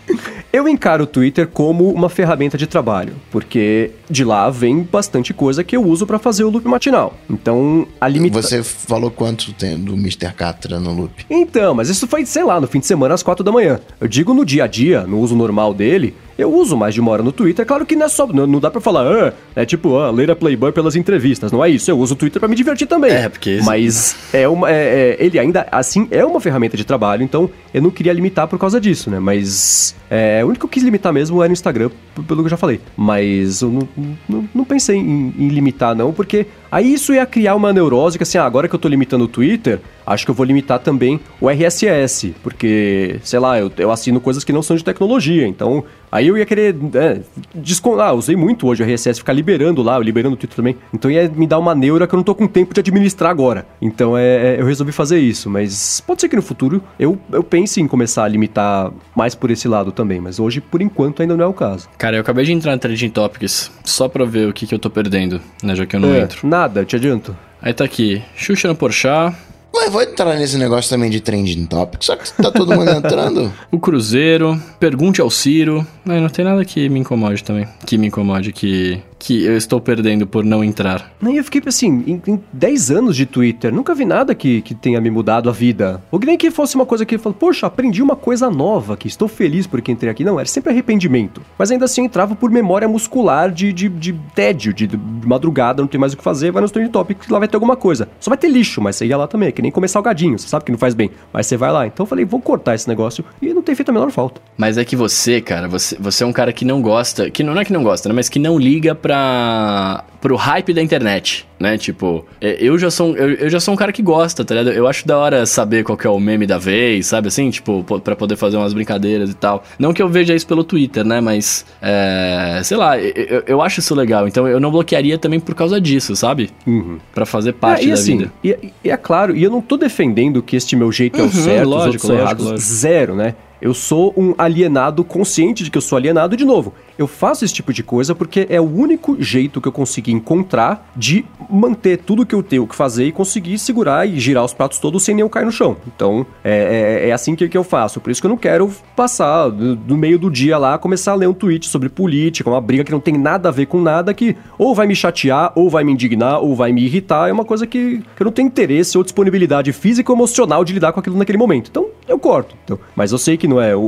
Eu encaro o Twitter como uma ferramenta de trabalho, porque de lá vem bastante coisa que eu uso pra fazer o loop matinal. Então, a limita... Você falou quanto tem do Mr. Catra no loop? Então, mas isso foi, sei lá, no fim de semana às quatro da manhã. Eu digo no dia a dia, no uso normal dele, eu uso mais de uma hora no Twitter. Claro que não é só. Não, não dá pra falar, ah, é tipo, ah, ler a Playboy pelas entrevistas. Não é isso. Eu uso o Twitter pra me divertir também. É, porque isso- Mas é uma. é- é- ele ainda, assim, é uma ferramenta de trabalho, então eu não queria limitar por causa disso, né? Mas. É, o único que eu quis limitar mesmo era o Instagram, pelo que eu já falei. Mas eu não, não, não pensei em, em limitar, não, porque aí isso ia criar uma neurose que assim, ah, agora que eu tô limitando o Twitter, acho que eu vou limitar também o RSS, porque, sei lá, eu, eu assino coisas que não são de tecnologia, então aí eu ia querer, é, descon... ah, usei muito hoje o RSS, ficar liberando lá, liberando o Twitter também, então ia me dar uma neura que eu não tô com tempo de administrar agora, então é, é, eu resolvi fazer isso, mas pode ser que no futuro eu, eu pense em começar a limitar mais por esse lado também, mas hoje, por enquanto, ainda não é o caso. Cara, eu acabei de entrar no Trending Topics só pra ver o que, que eu tô perdendo, né? Já que eu não É, entro. Nada, eu te adianto. Aí tá aqui, Xuxa no Porchat, Ué, vou entrar nesse negócio também de Trending Topics, só que tá todo mundo entrando. o Cruzeiro, Pergunte ao Ciro. Aí não tem nada que me incomode também. Que me incomode, que, que eu estou perdendo por não entrar. Nem eu fiquei assim, em, em 10 anos de Twitter, nunca vi nada que, que tenha me mudado a vida. Ou que nem que fosse uma coisa que eu falo, poxa, aprendi uma coisa nova, que estou feliz porque entrei aqui. Não, era sempre arrependimento. Mas ainda assim eu entrava por memória muscular de, de, de tédio, de, de madrugada, não tem mais o que fazer, vai no Trending Topics lá vai ter alguma coisa. Só vai ter lixo, mas você ia lá também, é que nem comer salgadinho, você sabe que não faz bem. Mas você vai lá. Então eu falei, vou cortar esse negócio e não tem feito a menor falta. Mas é que você, cara, você, você é um cara que não gosta, que não, não é que não gosta, né? Mas que não liga pra, pro hype da internet, né? Tipo, é, eu já sou, um- eu, eu já sou um cara que gosta, tá ligado? Eu acho da hora saber qual é o meme da vez, sabe assim? Tipo, po- pra poder fazer umas brincadeiras e tal. Não que eu veja isso pelo Twitter, né? Mas, é, sei lá, eu, eu- acho isso legal. Então eu não bloquearia também por causa disso, sabe? Uhum. Pra fazer parte É, e da assim, vida. E, e é claro, e eu não tô defendendo que este meu jeito é o Uhum, certo, os lógico, outros são lógico, errados. lógico. Zero, né? Eu sou um alienado consciente de que eu sou alienado. De novo, eu faço esse tipo de coisa porque é o único jeito que eu consegui encontrar de manter tudo que eu tenho que fazer e conseguir segurar e girar os pratos todos sem nenhum cair no chão. Então, é, é- é assim que, que eu faço. Por isso que eu não quero passar do meio do dia lá, começar a ler um tweet sobre política, uma briga que não tem nada a ver com nada, que ou vai me chatear, ou vai me indignar, ou vai me irritar. É uma coisa que, que eu não tenho interesse ou disponibilidade física ou emocional de lidar com aquilo naquele momento. Então, eu corto. Então, mas eu sei que não é. O,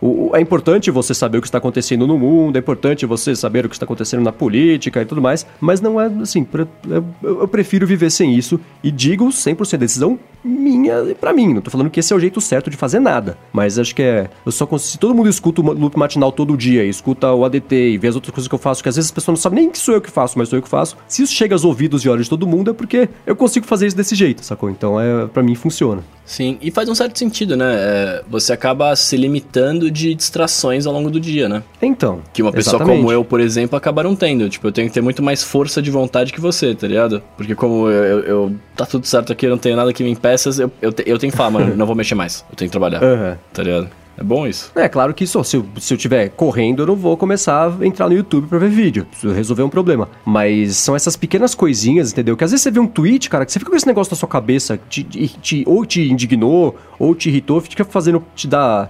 o, o- é importante você saber o que está acontecendo no mundo, é importante você saber o que está acontecendo na política e tudo mais, mas não é assim. pra- eu, eu prefiro viver sem isso e digo 100% decisão minha pra mim. Não tô falando que esse é o jeito certo de fazer nada, mas acho que é. Eu só. Se todo mundo escuta o loop matinal todo dia, escuta o ADT e vê as outras coisas que eu faço, que às vezes as pessoas não sabem nem que sou eu que faço, mas sou eu que faço. Se isso chega aos ouvidos e olhos de todo mundo, é porque eu consigo fazer isso desse jeito, sacou? Então é para mim funciona. Sim, e faz um certo sentido, né? É, você acaba se limitando de distrações ao longo do dia, né? Então. Que uma pessoa exatamente. como eu, por exemplo, acaba não tendo. Tipo, eu tenho que ter muito mais força de vontade que você, tá ligado? Porque como eu, eu- eu- tá tudo certo aqui, eu não tenho nada que me impeça, eu, eu, te- eu tenho mano, não vou mexer mais. Eu tenho que trabalhar, Aham. tá ligado? É bom isso. É, claro que isso, se eu, se eu tiver correndo, eu não vou começar a entrar no YouTube pra ver vídeo. Preciso resolver um problema. Mas são essas pequenas coisinhas, entendeu? Que às vezes você vê um tweet, cara, que você fica com esse negócio na sua cabeça, te, te- ou te indignou, ou te irritou, fica fazendo, te dá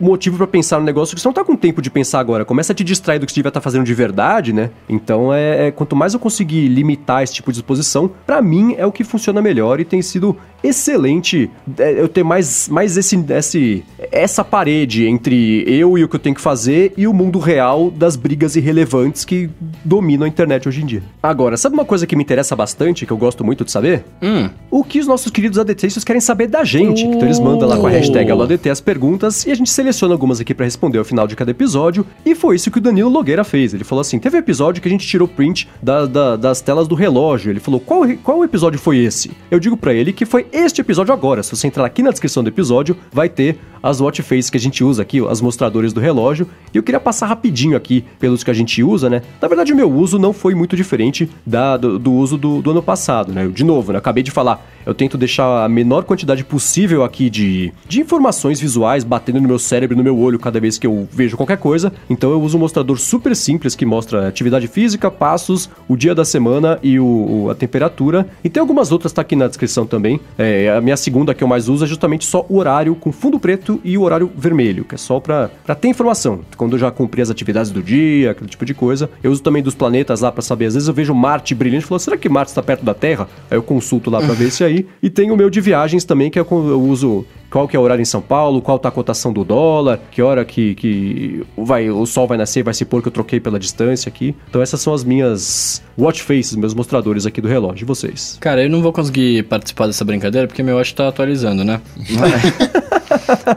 motivo pra pensar no negócio que você não tá com tempo de pensar agora. Começa a te distrair do que você devia estar fazendo de verdade, né? Então, é, é- quanto mais eu conseguir limitar esse tipo de exposição, pra mim é o que funciona melhor e tem sido excelente é, eu ter mais, mais esse, esse, essa parede entre eu e o que eu tenho que fazer e o mundo real das brigas irrelevantes que dominam a internet hoje em dia. Agora, sabe uma coisa que me interessa bastante, que eu gosto muito de saber? Hum. O que os nossos queridos ADTistas querem saber da gente. Então eles mandam lá com a hashtag AloADT as perguntas e a gente seleciona algumas aqui pra responder ao final de cada episódio. E foi isso que o Danilo Logueira fez. Ele falou assim: teve um episódio que a gente tirou print da- da- das telas do relógio. Ele falou: qual, qual episódio foi esse? Eu digo pra ele que foi este episódio agora. Se você entrar aqui na descrição do episódio, vai ter as watch faces que a gente usa aqui, as mostradores do relógio. E eu queria passar rapidinho aqui pelos que a gente usa, né? Na verdade, o meu uso não foi muito diferente da, do, do uso do, do ano passado, né? De novo, né? Acabei de falar, eu tento deixar a menor quantidade possível aqui de, de informações visuais batendo no meu cérebro no meu olho cada vez que eu vejo qualquer coisa. Então eu uso um mostrador super simples que mostra atividade física, passos, o dia da semana e o- a temperatura. E tem algumas outras, tá aqui na descrição também. É, a minha segunda que eu mais uso é justamente só o horário com fundo preto e o horário vermelho, que é só pra ter informação. Quando eu já cumpri as atividades do dia, aquele tipo de coisa. Eu uso também dos planetas lá pra saber. Às vezes eu vejo Marte brilhante e falo, será que Marte está perto da Terra? Aí eu consulto lá pra ver se aí. E tem o meu de viagens também, que é eu uso qual que é o horário em São Paulo, qual tá a cotação do dólar, que hora que, que vai, o sol vai nascer, vai se pôr que eu troquei pela distância aqui. Então essas são as minhas watch faces, meus mostradores aqui do relógio. E vocês? Cara, eu não vou conseguir participar dessa brincadeira porque meu watch tá atualizando, né?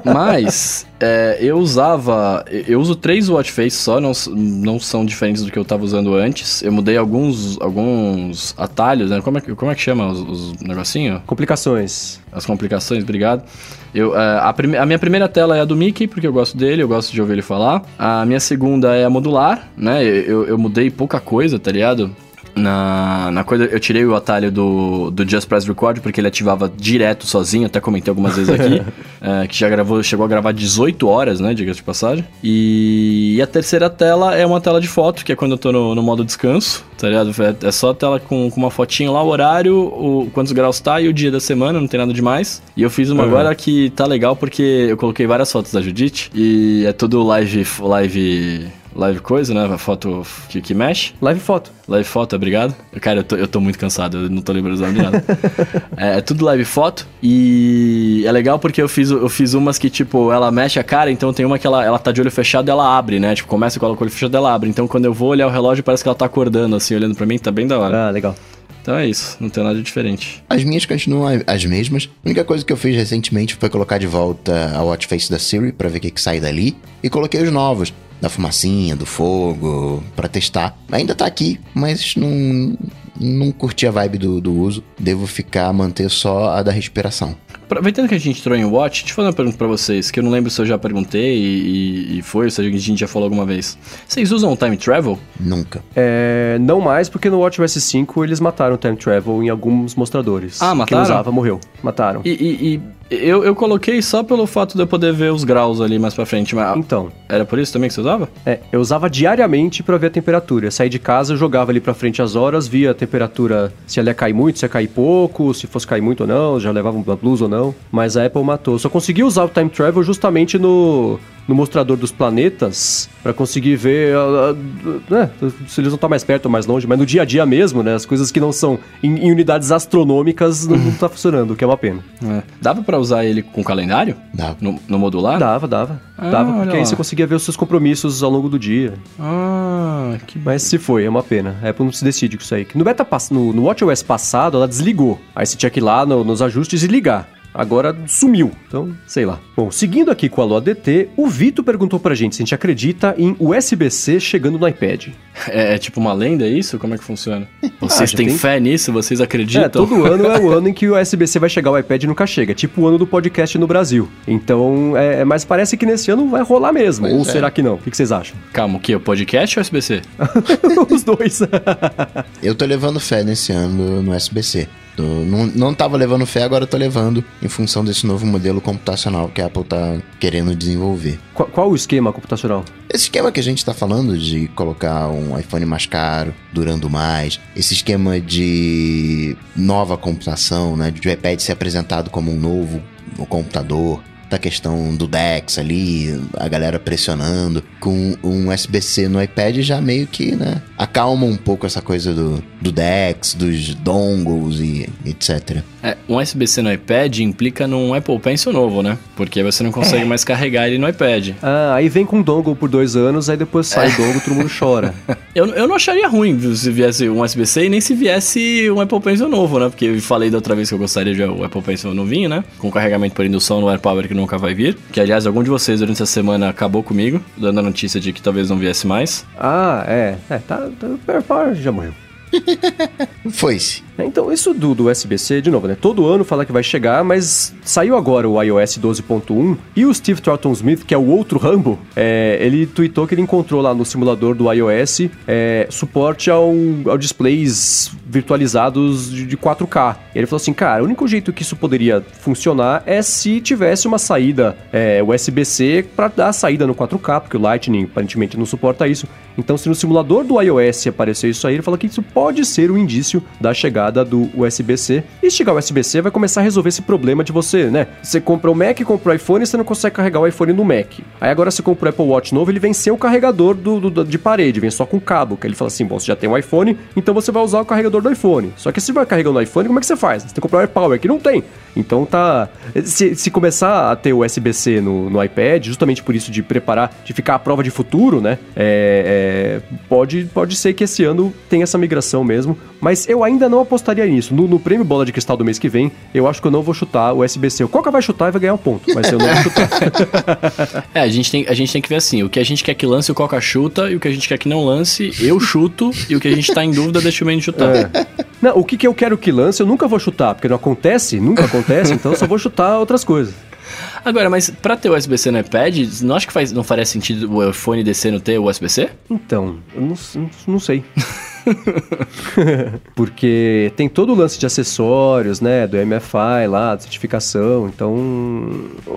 Mas, mas, é, eu usava. Eu uso três watch faces só, não, não são diferentes do que eu tava usando antes. Eu mudei alguns, alguns atalhos, né? Como é, que- como é que chama os, os negocinhos? Complicações. As complicações, obrigado. Eu, é, a, a minha primeira tela é a do Mickey, porque eu gosto dele, eu gosto de ouvir ele falar. A minha segunda é a modular, né? Eu, eu mudei pouca coisa, tá ligado? Na, na coisa, eu tirei o atalho do, do Just Press Record, porque ele ativava direto sozinho, até comentei algumas vezes aqui. é, que já gravou, chegou a gravar 18 horas, né? Diga-se de passagem. E, e a terceira tela é uma tela de foto, que é quando eu tô no, no modo descanso, tá ligado? É, é só a tela com, com uma fotinha lá, o horário, o, quantos graus tá e o dia da semana, não tem nada demais. E eu fiz uma Uhum. agora que tá legal porque eu coloquei várias fotos da Judite e é tudo live, live, live coisa, né? A foto que, que mexe. Live foto. Live foto, obrigado. Cara, eu tô, eu tô muito cansado, eu não tô lembrando de nada. é, é tudo live foto e é legal porque eu fiz, eu fiz umas que, tipo, ela mexe a cara, então tem uma que ela, ela tá de olho fechado e ela abre, né? Tipo, começa com ela com o olho fechado ela abre. Então quando eu vou olhar o relógio, parece que ela tá acordando, assim, olhando pra mim, tá bem da hora. Ah, legal. Então é isso, não tem nada diferente. As minhas continuam as mesmas. A única coisa que eu fiz recentemente foi colocar de volta a watch face da Siri pra ver o que, que sai dali. E coloquei os novos, da fumacinha, do fogo, pra testar. Ainda tá aqui, mas não, não curti a vibe do, do uso. Devo ficar, manter só a da respiração. Aproveitando que a gente entrou em Watch, deixa eu fazer uma pergunta pra vocês, que eu não lembro se eu já perguntei e, e- e foi, ou se a gente já falou alguma vez. Vocês usam o Time Travel? Nunca. É, não mais, porque no WatchOS 5 eles mataram o Time Travel em alguns mostradores. Ah, Quem mataram? usava morreu. Mataram. E, e- e eu, eu coloquei só pelo fato de eu poder ver os graus ali mais pra frente, mas Então, era por isso também que você usava? é, eu usava diariamente pra ver a temperatura. Eu saí de casa, jogava ali pra frente as horas, via a temperatura, se ela ia cair muito, se ia cair pouco, se fosse cair muito ou não, já levava uma blusa ou não. Mas a Apple matou. Eu só consegui usar o Time Travel justamente no, no mostrador dos planetas pra conseguir ver ah, ah, né, se eles não estão mais perto ou mais longe, mas no dia a dia mesmo, né? As coisas que não são em, em unidades astronômicas não, não tá funcionando, o que é uma pena. É. Dava pra usar ele com calendário? Dá. No, no modular? Dava, dava. Ah, dava, porque aí lá. você conseguia ver os seus compromissos ao longo do dia. Ah, que Mas se foi, é uma pena. A Apple não se decide com isso aí. No beta pass- no, no WatchOS passado, ela desligou. Aí você tinha que ir lá no- nos ajustes e ligar. Agora sumiu. Então, sei lá. Bom, seguindo aqui com a Alô ADT, o Vitor perguntou pra gente se a gente acredita em USB-C chegando no iPad. É, é tipo uma lenda, é isso? Como é que funciona? Vocês já têm tem- fé nisso? Vocês acreditam? É, todo ano é o ano em que o USB-C vai chegar, o iPad nunca chega. Tipo o ano do podcast no Brasil. Então, é, mas parece que nesse ano vai rolar mesmo. Pois Ou é. será que não? O que que vocês acham? Calma, o que? O podcast ou SBC? Os dois. Eu tô levando fé nesse ano no SBC. Não, não tava levando fé, agora tô levando em função desse novo modelo computacional que a Apple tá querendo desenvolver. qual, qual o esquema computacional? Esse esquema que a gente tá falando de colocar um iPhone mais caro, durando mais, esse esquema de nova computação, né, de o iPad ser apresentado como um novo computador, da questão do DeX ali, a galera pressionando, com um USB-C no iPad já meio que, né, acalma um pouco essa coisa do, do DeX, dos dongles e etc. É, um USB-C no iPad implica num Apple Pencil novo, né? Porque você não consegue mais carregar ele no iPad. Ah, aí vem com dongle por dois anos, aí depois sai dongle, todo mundo chora. Eu, eu não acharia ruim se viesse um USB-C e nem se viesse um Apple Pencil novo, né? Porque eu falei da outra vez que eu gostaria de o Apple Pencil novinho, né? Com carregamento por indução no AirPower que nunca vai vir. Que, aliás, algum de vocês durante essa semana acabou comigo, dando a notícia de que talvez não viesse mais. Ah, é. É, tá, tá o já morreu. Foi-se. Então, isso do, do USB-C, de novo, né? Todo ano fala que vai chegar, mas saiu agora o iOS 12.1 e o Steve Trotton Smith, que é o outro Rambo, é, ele tweetou que ele encontrou lá no simulador do iOS é, suporte ao, ao displays virtualizados de, de 4K. E ele falou assim, cara, o único jeito que isso poderia funcionar é se tivesse uma saída é, USB-C para dar saída no 4K, porque o Lightning aparentemente não suporta isso. Então, se no simulador do iOS aparecer isso aí, ele falou que isso pode ser um indício da chegada do USB-C. E chegar o USB-C vai começar a resolver esse problema de você, né? Você compra o Mac, compra o iPhone e você não consegue carregar o iPhone no Mac. Aí agora você compra o Apple Watch novo, ele vem sem o carregador do, do, de parede, vem só com cabo. Que ele fala assim: bom, você já tem um iPhone, então você vai usar o carregador do iPhone. Só que se vai carregar no iPhone, como é que você faz? Você tem que comprar o AirPower, que não tem. Então tá. Se, se começar a ter o USB-C no, no iPad, justamente por isso de preparar, de ficar à prova de futuro, né? É, é, pode, pode ser que esse ano tenha essa migração mesmo. Mas eu ainda não apostaria nisso. No, no prêmio Bola de Cristal do mês que vem, eu acho que eu não vou chutar o USB-C. O Coca vai chutar e vai ganhar um ponto, mas eu não vou chutar. é, a gente, tem, a gente tem que ver assim: o que a gente quer que lance, o Coca chuta, e o que a gente quer que não lance, eu chuto, e o que a gente tá em dúvida, deixa o Mendes chutar. É. Não, o que, que eu quero que lance, eu nunca vou chutar, porque não acontece, nunca acontece, então eu só vou chutar outras coisas. Agora, mas pra ter USB-C no iPad, não acho que faz, não faria sentido o iPhone descer no ter USB-C? Então, eu não, não sei. Porque tem todo o lance de acessórios, né? Do MFI lá, de certificação. Então,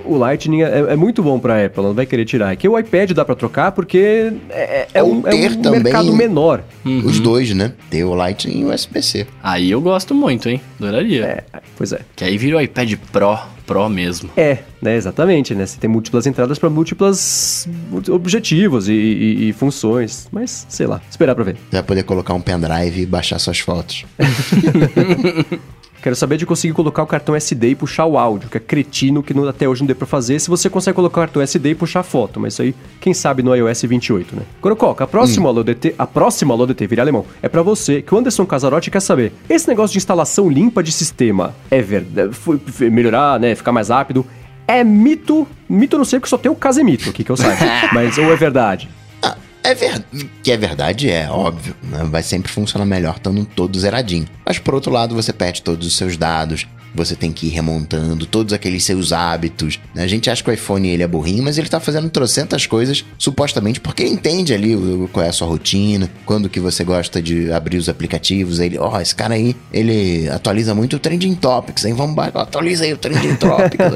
o Lightning é, é muito bom pra Apple, não vai querer tirar. Aqui o iPad dá pra trocar porque é, é um, é um também mercado menor. Uhum. Os dois, né? Ter o Lightning e o USB-C. Aí eu gosto muito, hein? Adoraria. É, pois é. Que aí vira o iPad Pro. Pro mesmo. É, né, exatamente, né? Você tem múltiplas entradas para múltiplas objetivos e, e, e, funções, mas sei lá, esperar para ver. Você vai poder colocar um pendrive e baixar suas fotos. Quero saber de conseguir colocar o cartão SD e puxar o áudio, que é cretino que não, até hoje não deu pra fazer. Se você consegue colocar o cartão SD e puxar a foto, mas isso aí, quem sabe no iOS 28, né? Corococa, a próxima hum. Alô DT, a próxima Alô DT, vira alemão, é para você, que o Anderson Casarotti quer saber. Esse negócio de instalação limpa de sistema é verdade? Melhorar, né? Ficar mais rápido. É mito. Mito não sei porque só tem o Casemito aqui que eu saiba. mas ou é verdade? É ver... Que é verdade, é óbvio. Né? Vai sempre funcionar melhor estando todo zeradinho. Mas por outro lado, você perde todos os seus dados, você tem que ir remontando todos aqueles seus hábitos. Né? A gente acha que o iPhone ele é burrinho, mas ele tá fazendo trocentas coisas, supostamente, porque ele entende ali qual é a sua rotina, quando que você gosta de abrir os aplicativos. Aí ele, ó, oh, esse cara aí, ele atualiza muito o Trending Topics, hein? Vamos, atualiza aí o Trending Topics.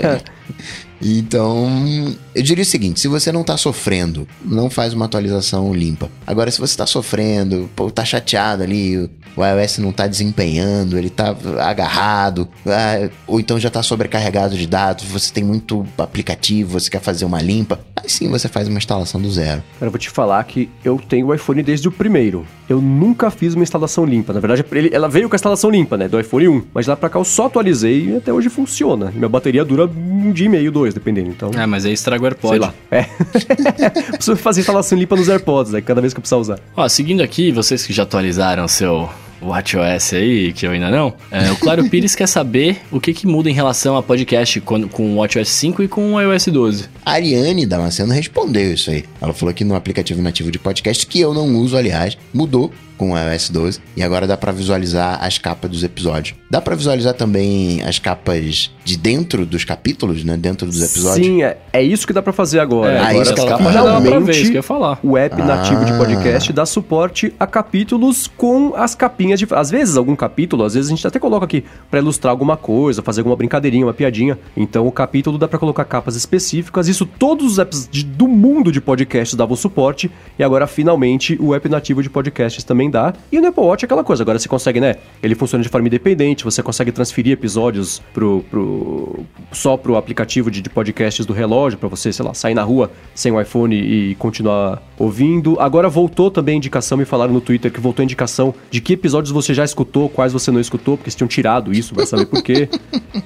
Então, eu diria o seguinte: se você não está sofrendo, não faz uma atualização limpa. Agora, se você está sofrendo, pô, tá chateado ali, o iOS não está desempenhando, ele está agarrado, ah, ou então já está sobrecarregado de dados, você tem muito aplicativo, você quer fazer uma limpa, aí sim você faz uma instalação do zero. Cara, eu vou te falar que eu tenho o iPhone desde o primeiro. Eu nunca fiz uma instalação limpa. Na verdade, ela veio com a instalação limpa, né? Do iPhone 1. Mas lá pra cá eu só atualizei e até hoje funciona. Minha bateria dura um dia e meio, dois, dependendo. Então. É, mas aí estraga o AirPod. Sei lá. É. Preciso fazer instalação limpa nos AirPods, né? Cada vez que eu precisar usar. Ó, seguindo aqui, vocês que já atualizaram seu WatchOS aí, que eu ainda não. É, o Claro Pires quer saber o que, que muda em relação a podcast com, com o WatchOS 5 e com o iOS 12. A Ariane Damasceno respondeu isso aí. Ela falou que no aplicativo nativo de podcast, que eu não uso, aliás, mudou com o iOS 12 e agora dá para visualizar as capas dos episódios. Dá para visualizar também as capas de dentro dos capítulos, né? Dentro dos episódios. Sim, é, é isso que dá para fazer agora. É, agora isso que ela realmente ver, isso que eu ia falar. o app ah. nativo de podcast dá suporte a capítulos com as capinhas de às vezes algum capítulo, às vezes a gente até coloca aqui para ilustrar alguma coisa, fazer alguma brincadeirinha, uma piadinha. Então o capítulo dá para colocar capas específicas. Isso todos os apps de, do mundo de podcasts davam suporte e agora finalmente o app nativo de podcasts também recomendar. E no Apple Watch é aquela coisa, agora você consegue, né? Ele funciona de forma independente, você consegue transferir episódios pro, pro, só pro aplicativo de, de podcasts do relógio, para você, sei lá, sair na rua sem o iPhone e continuar ouvindo. Agora voltou também a indicação, me falaram no Twitter que voltou a indicação de que episódios você já escutou, quais você não escutou, porque eles tinham tirado isso, vai saber por quê.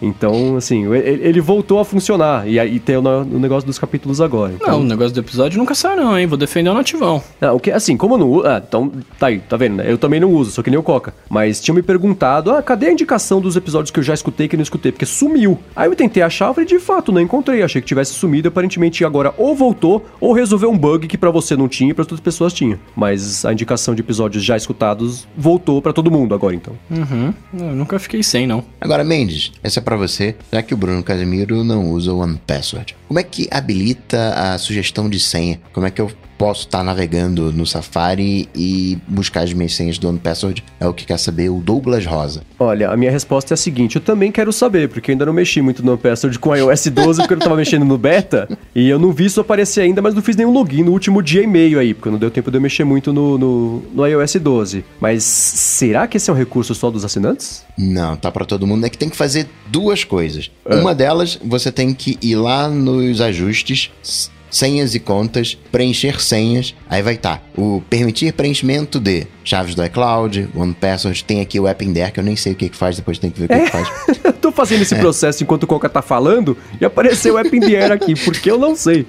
Então, assim, ele voltou a funcionar. E aí tem o, o negócio dos capítulos agora. Então... Não, o negócio do episódio nunca saiu, não, hein? Vou defender o nativão. Não, o que, assim, como não. Ah, então, tá aí, tá vendo, né? Eu também não uso, só que nem o Coca. Mas tinham me perguntado, ah, cadê a indicação dos episódios que eu já escutei que não escutei? Porque sumiu. Aí eu tentei achar, eu falei, de fato, não encontrei. Achei que tivesse sumido. Aparentemente agora ou voltou, ou resolveu um bug que para você não tinha e pra outras pessoas tinha. Mas a indicação de episódios já escutados voltou para todo mundo agora, então. Uhum. Eu nunca fiquei sem, não. Agora, Mendes, essa é para você, já que o Bruno Casemiro não usa o One Password. Como é que habilita a sugestão de senha? Como é que eu posso estar tá navegando no Safari e buscar as minhas senhas do OnePassword? É o que quer saber o Douglas Rosa. Olha, a minha resposta é a seguinte: eu também quero saber, porque eu ainda não mexi muito no OnePassword com iOS 12, porque eu tava mexendo no beta, e eu não vi isso aparecer ainda, mas não fiz nenhum login no último dia e meio aí, porque não deu tempo de eu mexer muito no, no, no iOS 12. Mas será que esse é um recurso só dos assinantes? Não, tá para todo mundo. É que tem que fazer duas coisas. É. Uma delas, você tem que ir lá nos ajustes senhas e contas, preencher senhas, aí vai estar tá, o permitir preenchimento de chaves do iCloud, OnePassword, tem aqui o App in There, que eu nem sei o que que faz, depois tem que ver o que, é. que faz. eu tô fazendo esse é. processo enquanto o Coca tá falando e apareceu o App in There aqui, porque eu não sei.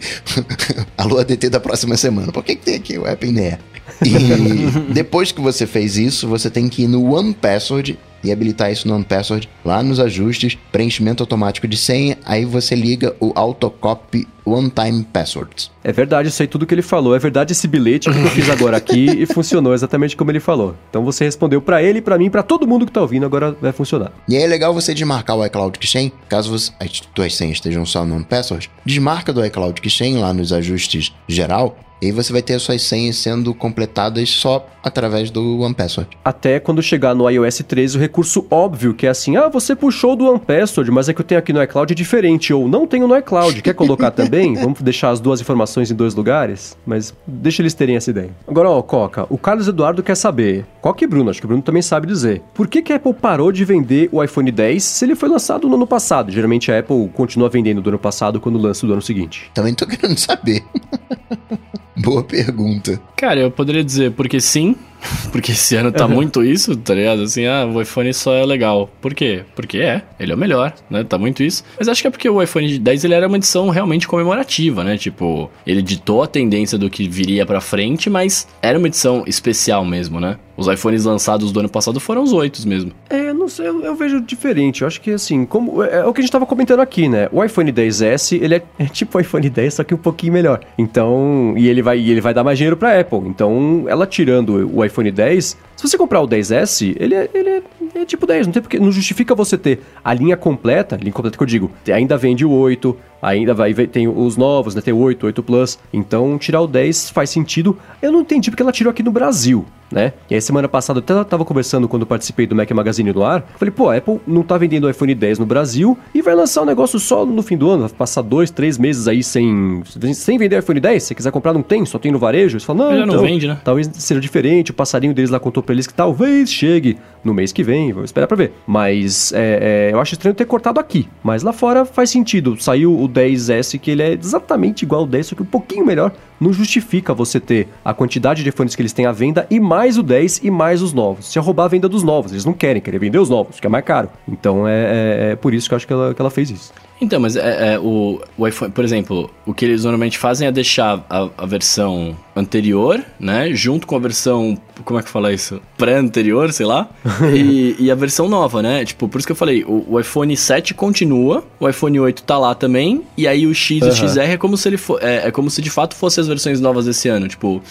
Alô ADT da próxima semana, por que, que tem aqui o App in There? E depois que você fez isso, você tem que ir no OnePassword e habilitar isso no OnePassword lá nos ajustes, preenchimento automático de senha, aí você liga o Autocopy One Time Passwords. É verdade, isso aí tudo que ele falou. É verdade esse bilhete que eu fiz agora aqui e funcionou exatamente como ele falou. Então você respondeu para ele, para mim, para todo mundo que tá ouvindo, agora vai funcionar. E aí é legal você desmarcar o iCloud Keychain, caso você, as tuas senhas estejam só no OnePassword, desmarca do iCloud Keychain lá nos ajustes geral e aí você vai ter as suas senhas sendo completadas só através do OnePassword. Até quando chegar no iOS 13, o recurso óbvio que é assim: ah, você puxou do OnePassword, mas é que eu tenho aqui no iCloud é diferente, ou não tenho no iCloud, quer colocar também? Vamos deixar as duas informações em dois lugares? Mas deixa eles terem essa ideia. Agora, ó, Coca, o Carlos Eduardo quer saber, Coca e Bruno, acho que o Bruno também sabe dizer, por que, que a Apple parou de vender o iPhone 10 se ele foi lançado no ano passado? Geralmente a Apple continua vendendo do ano passado quando lança do ano seguinte. Também tô querendo saber. Boa pergunta. Cara, eu poderia dizer porque sim, porque esse ano tá uhum. muito isso, tá ligado? Assim, ah, o iPhone só é legal. Por quê? Porque é, ele é o melhor, né? Tá muito isso. Mas acho que é porque o iPhone 10 ele era uma edição realmente comemorativa, né? Tipo, ele ditou a tendência do que viria pra frente, mas era uma edição especial mesmo, né? Os iPhones lançados do ano passado foram os 8 mesmo. É, não sei, eu, eu, vejo diferente. Eu acho que assim, como é, é, o que a gente tava comentando aqui, né? O iPhone 10S, ele é, é, tipo o iPhone 10, só que um pouquinho melhor. Então, e ele vai, ele vai dar mais dinheiro pra Apple. Então, ela tirando o iPhone 10, se você comprar o 10S, ele é, ele é, é tipo 10, não tem porque não justifica você ter a linha completa, linha completa que eu digo, ainda vende o 8, ainda vai tem os novos, né? Tem o 8, 8 Plus. Então, tirar o 10 faz sentido. Eu não entendi porque ela tirou aqui no Brasil né? E aí semana passada eu até tava conversando quando participei do Mac Magazine no ar, falei, pô, a Apple não tá vendendo o iPhone 10 no Brasil e vai lançar o um negócio só no fim do ano, vai passar dois, três meses aí sem, sem vender o iPhone 10, se quiser comprar não tem, só tem no varejo. Eles falam, não, então, não vende, né? Talvez seja diferente, o passarinho deles lá contou pra eles que talvez chegue no mês que vem, vou esperar pra ver. Mas é, é, eu acho estranho ter cortado aqui, mas lá fora faz sentido. Saiu o 10S que ele é exatamente igual ao 10, só que um pouquinho melhor, não justifica você ter a quantidade de iPhones que eles têm à venda e mais o 10 e mais os novos. Se roubar a venda dos novos, eles não querem, querer vender os novos, que é mais caro. Então é, é, é por isso que eu acho que ela, que ela fez isso. Então, mas é, é, o, o iPhone, por exemplo, o que eles normalmente fazem é deixar a, a versão anterior, né? Junto com a versão. Como é que fala isso? Pré-anterior, sei lá. e, e, a versão nova, né? Tipo, por isso que eu falei, o, o, iPhone 7 continua, o iPhone 8 tá lá também, e aí o X e o XR é como se ele for, é, é como se de fato fossem as versões novas desse ano. Tipo,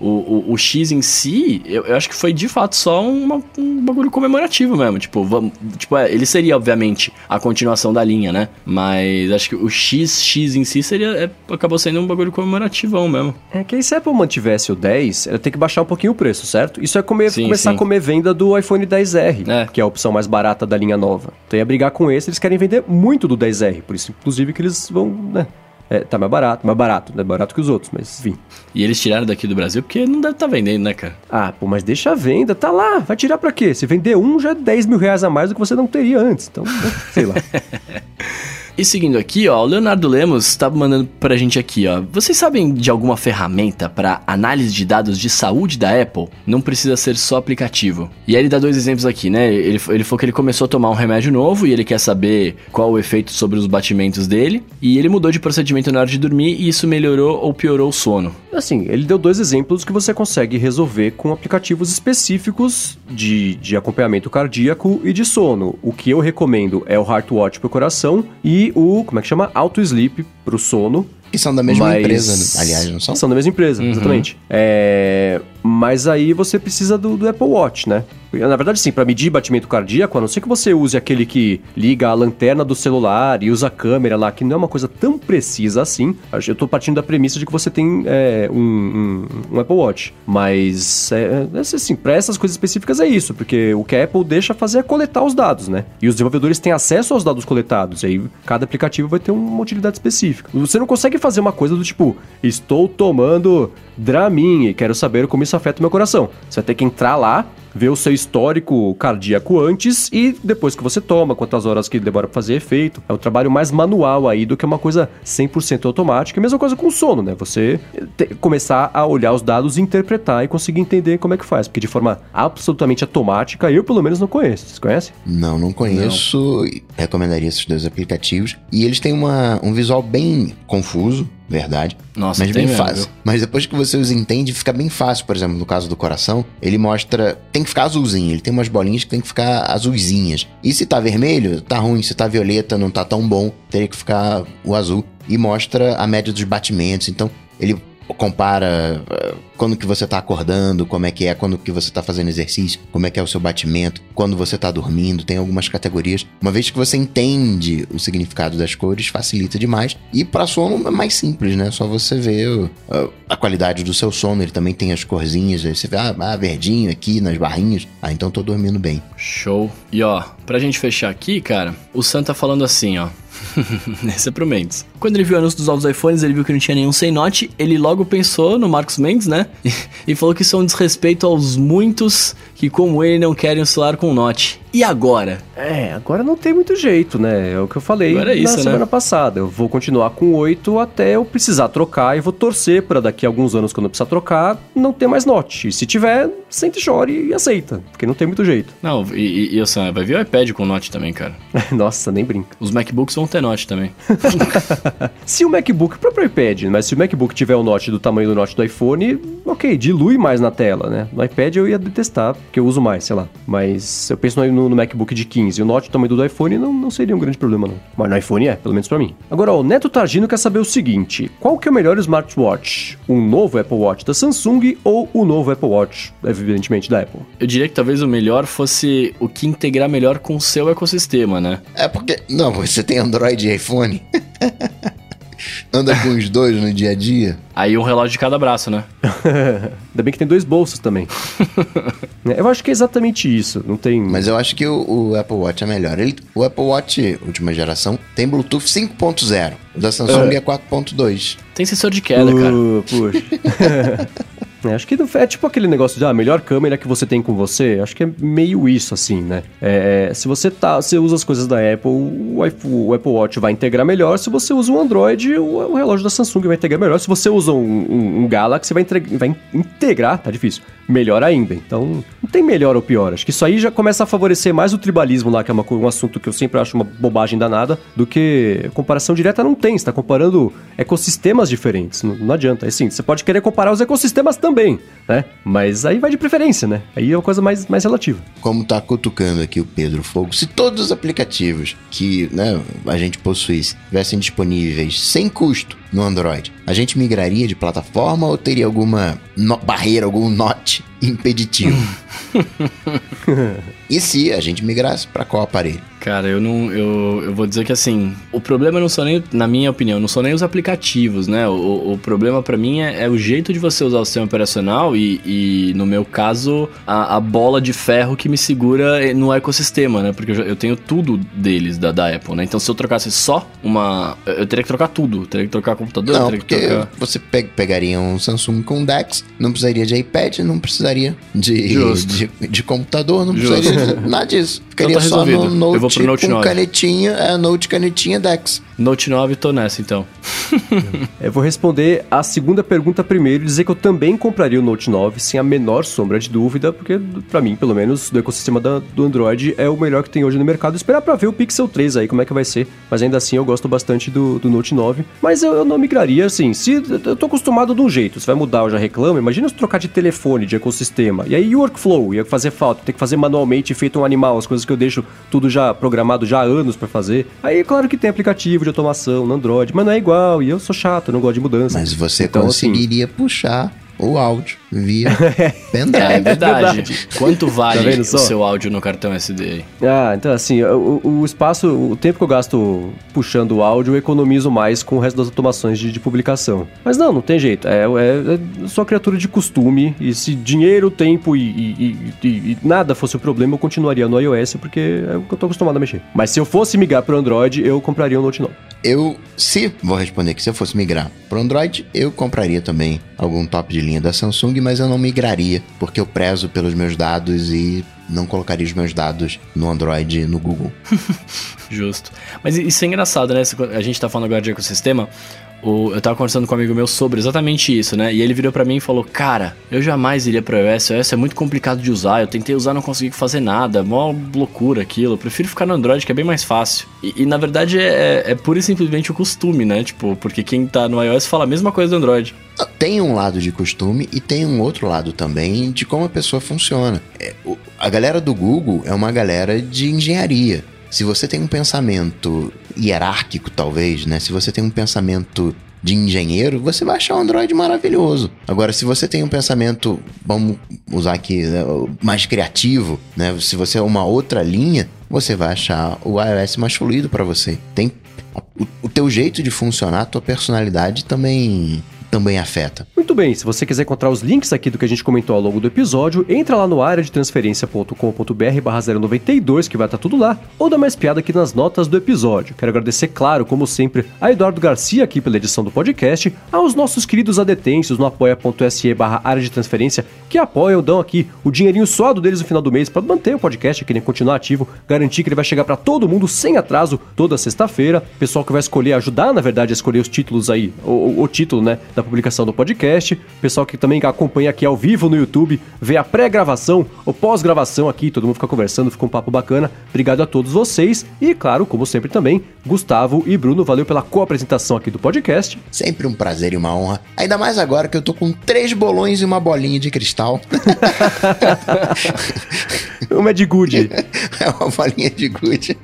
o, o, o, X em si, eu, eu, acho que foi de fato só uma, um bagulho comemorativo mesmo. Tipo, vamos, tipo é, ele seria, obviamente, a continuação da linha, né? Mas acho que o X, X em si seria. É, acabou sendo um bagulho comemorativão mesmo. É que aí se a Apple mantivesse o 10, ela tem que baixar um pouquinho o preço, certo? Isso é comer, sim, começar sim. a comer venda do iPhone 10R, é. que é a opção mais barata da linha nova. Então ia brigar com esse, eles querem vender muito do 10R. Por isso, inclusive, que eles vão, né? É, tá mais barato, mais barato, mais barato que os outros, mas enfim. E eles tiraram daqui do Brasil porque não deve estar tá vendendo, né, cara? Ah, pô, mas deixa a venda, tá lá, vai tirar pra quê? Se vender um, já é 10 mil reais a mais do que você não teria antes, então, sei lá. E seguindo aqui, ó, o Leonardo Lemos estava tá mandando pra gente aqui, ó. Vocês sabem de alguma ferramenta para análise de dados de saúde da Apple? Não precisa ser só aplicativo. E aí ele dá dois exemplos aqui, né? Ele, ele falou que ele começou a tomar um remédio novo e ele quer saber qual o efeito sobre os batimentos dele. E ele mudou de procedimento na hora de dormir e isso melhorou ou piorou o sono. Assim, ele deu dois exemplos que você consegue resolver com aplicativos específicos de, de acompanhamento cardíaco e de sono. O que eu recomendo é o Heartwatch pro coração e o, como é que chama? Auto Sleep pro sono. Que são da mesma mas... empresa, aliás, não são? São da mesma empresa, uhum. exatamente. É... Mas aí você precisa do, do Apple Watch, né? Na verdade, sim, para medir batimento cardíaco, a não ser que você use aquele que liga a lanterna do celular e usa a câmera lá, que não é uma coisa tão precisa assim. Eu tô partindo da premissa de que você tem é, um, um, um, Apple Watch. Mas, é, é, assim, para essas coisas específicas é isso, porque o que a Apple deixa fazer é coletar os dados, né? E os desenvolvedores têm acesso aos dados coletados, e aí cada aplicativo vai ter uma utilidade específica. Você não consegue fazer uma coisa do tipo, estou tomando Dramin e quero saber como isso afeta o meu coração. Você vai ter que entrar lá, ver o seu histórico cardíaco antes e depois que você toma, quantas horas que demora para fazer efeito. É um trabalho mais manual aí do que uma coisa 100% automática. E mesma coisa com o sono, né? Você começar a olhar os dados, interpretar e conseguir entender como é que faz. Porque de forma absolutamente automática, eu pelo menos não conheço. Vocês conhecem? Não, não conheço. Não. Recomendaria esses dois aplicativos. E eles têm uma, um visual bem confuso verdade. Nossa, mas bem mesmo, fácil. Mas depois que você os entende, fica bem fácil. Por exemplo, no caso do coração, ele mostra. Tem que ficar azulzinho. Ele tem umas bolinhas que tem que ficar azulzinhas. E se tá vermelho, tá ruim. Se tá violeta, não tá tão bom. Teria que ficar o azul. E mostra a média dos batimentos. Então, ele compara uh, quando que você tá acordando, como é que é, quando que você tá fazendo exercício, como é que é o seu batimento, quando você tá dormindo, tem algumas categorias. Uma vez que você entende o significado das cores, facilita demais. E para sono é mais simples, né? Só você uh, a qualidade do seu sono, ele também tem as corzinhas, aí você vê, ah, ah, verdinho aqui nas barrinhas. Ah, então tô dormindo bem. Show. E ó, pra gente fechar aqui, cara, o Sam tá falando assim, ó. Esse é pro Mendes. Quando ele viu o anúncio dos novos iPhones, ele viu que não tinha nenhum sem note. Ele logo pensou no Marcos Mendes, né? E, falou que isso é um desrespeito aos muitos que, como ele, não querem um celular com note. E agora? É, agora não tem muito jeito, né? É o que eu falei agora é isso, na né? semana passada. Eu vou continuar com 8 até eu precisar trocar e vou torcer para daqui a alguns anos, quando eu precisar trocar, não ter mais note. E se tiver, sente chore e aceita, porque não tem muito jeito. Não, e, e, e assim, vai vir o iPad com note também, cara. Nossa, nem brinca. Os MacBooks vão ter note também. se o MacBook, o próprio iPad, mas se o MacBook tiver o note do tamanho do note do iPhone, ok, dilui mais na tela, né? No iPad eu ia detestar, porque eu uso mais, sei lá. Mas eu penso no, no MacBook de 15. O note do tamanho do iPhone não, não seria um grande problema, não. Mas no iPhone é, pelo menos para mim. Agora, ó, o Neto Targino quer saber o seguinte: qual que é o melhor smartwatch? Um novo Apple Watch da Samsung ou o novo Apple Watch, evidentemente, da Apple? Eu diria que talvez o melhor fosse o que integrar melhor com o seu ecossistema, né? É porque. Não, você tem Android e iPhone. Anda com os dois no dia a dia. Aí um relógio de cada braço, né? Ainda bem que tem dois bolsos também. eu acho que é exatamente isso. Não tem. Mas eu acho que o, o Apple Watch é melhor. Ele, o Apple Watch, última geração, tem Bluetooth 5.0. O da Samsung é, é 4.2. Tem sensor de queda, uh, cara. Puxa. É, acho que é tipo aquele negócio de ah, a melhor câmera que você tem com você. Acho que é meio isso, assim, né? É, é se você tá, você usa as coisas da Apple, o, o, Apple Watch vai integrar melhor. Se você usa um Android, o, o relógio da Samsung vai integrar melhor. Se você usa um, um, um Galaxy, vai, vai integrar, tá difícil, melhor ainda. Então, não tem melhor ou pior. Acho que isso aí já começa a favorecer mais o tribalismo lá, que é uma, um assunto que eu sempre acho uma bobagem danada, do que comparação direta não tem. Você tá comparando ecossistemas diferentes. Não, não adianta. É assim, você pode querer comparar os ecossistemas também, né? Mas aí vai de preferência, né? Aí é uma coisa mais, mais relativa. Como tá cutucando aqui o Pedro Fogo, se todos os aplicativos que né, a gente possuísse tivessem disponíveis sem custo no Android, a gente migraria de plataforma ou teria alguma barreira, algum note impeditivo? e se a gente migrasse para qual aparelho? Cara, eu não. Eu, eu vou dizer que assim, o problema não são nem, na minha opinião, não são nem os aplicativos, né? O, o problema para mim é, é, o jeito de você usar o sistema operacional e, e no meu caso, a, a, bola de ferro que me segura no ecossistema, né? Porque eu, eu tenho tudo deles da, da Apple, né? Então se eu trocasse só uma. Eu teria que trocar tudo. Eu teria que trocar computador, não, teria que trocar. Você pe pegaria um Samsung com DeX, não precisaria de iPad, não precisaria de, de, de, computador, não Justo. precisaria de nada disso. Ficaria então tá só no Note, eu vou Note com 9. canetinha, é, Note canetinha DeX. Note 9, tô nessa então. eu vou responder a segunda pergunta primeiro e dizer que eu também compraria o Note 9 sem a menor sombra de dúvida, porque para mim, pelo menos, do ecossistema da, do Android é o melhor que tem hoje no mercado. Esperar para ver o Pixel 3 aí, como é que vai ser. Mas ainda assim eu gosto bastante do, do Note 9. Mas eu, eu, não migraria assim. Se eu tô acostumado de um jeito, se vai mudar, eu já reclamo. Imagina se trocar de telefone, de ecossistema. E aí o workflow ia fazer falta, ter que fazer manualmente, feito um animal, as coisas que eu deixo tudo já programado já há anos para fazer. Aí, claro que tem aplicativo de automação no Android, mas não é igual. E eu sou chato, não gosto de mudança. Mas você então, assim, conseguiria assim, puxar o áudio via pendrive. É, é verdade. Quanto vale tá o seu áudio no cartão SD? Ah, então assim, o, o, espaço, o tempo que eu gasto puxando o áudio, eu economizo mais com o resto das automações de, de publicação. Mas não, não tem jeito. É, é, é só criatura de costume. E se dinheiro, tempo e, e, e, e, nada fosse o problema, eu continuaria no iOS, porque é o que eu tô acostumado a mexer. Mas se eu fosse migrar pro Android, eu compraria um Note 9. Eu, se, vou responder que se eu fosse migrar pro Android, eu compraria também algum top de linha da Samsung, mas eu não migraria, porque eu prezo pelos meus dados e não colocaria os meus dados no Android no Google. Justo. Mas isso é engraçado, né? A gente tá falando agora de ecossistema. O, eu tava conversando com um amigo meu sobre exatamente isso, né? E ele virou para mim e falou: Cara, eu jamais iria pro iOS. O iOS é muito complicado de usar. Eu tentei usar, não consegui fazer nada. Mó loucura aquilo. Eu prefiro ficar no Android, que é bem mais fácil. E, e na verdade é, é pura e simplesmente o costume, né? Tipo, porque quem tá no iOS fala a mesma coisa do Android. Tem um lado de costume e tem um outro lado também de como a pessoa funciona. É, o, a galera do Google é uma galera de engenharia. Se você tem um pensamento hierárquico, talvez, né? Se você tem um pensamento de engenheiro, você vai achar o Android maravilhoso. Agora, se você tem um pensamento, vamos usar aqui, né, mais criativo, né? Se você é uma outra linha, você vai achar o iOS mais fluido para você. Tem o, o teu jeito de funcionar, a tua personalidade também também afeta. Muito bem, se você quiser encontrar os links aqui do que a gente comentou ao longo do episódio, entra lá no área de transferência.com.br barra 092, que vai estar tudo lá, ou dá mais piada aqui nas notas do episódio. Quero agradecer, claro, como sempre, a Eduardo Garcia aqui pela edição do podcast, aos nossos queridos adetêncios no apoia.se barra área de transferência, que apoiam, dão aqui o dinheirinho suado deles no final do mês para manter o podcast aqui, né, continuar ativo, garantir que ele vai chegar para todo mundo sem atraso toda sexta-feira. Pessoal que vai escolher, ajudar, na verdade, a escolher os títulos aí, o, o título, né, da publicação do podcast. Pessoal que também acompanha aqui ao vivo no YouTube, vê a pré-gravação ou pós-gravação aqui, todo mundo fica conversando, fica um papo bacana. Obrigado a todos vocês e, claro, como sempre também, Gustavo e Bruno, valeu pela co-apresentação aqui do podcast. Sempre um prazer e uma honra. Ainda mais agora que eu tô com três bolões e uma bolinha de cristal. uma é de good. é uma bolinha de good.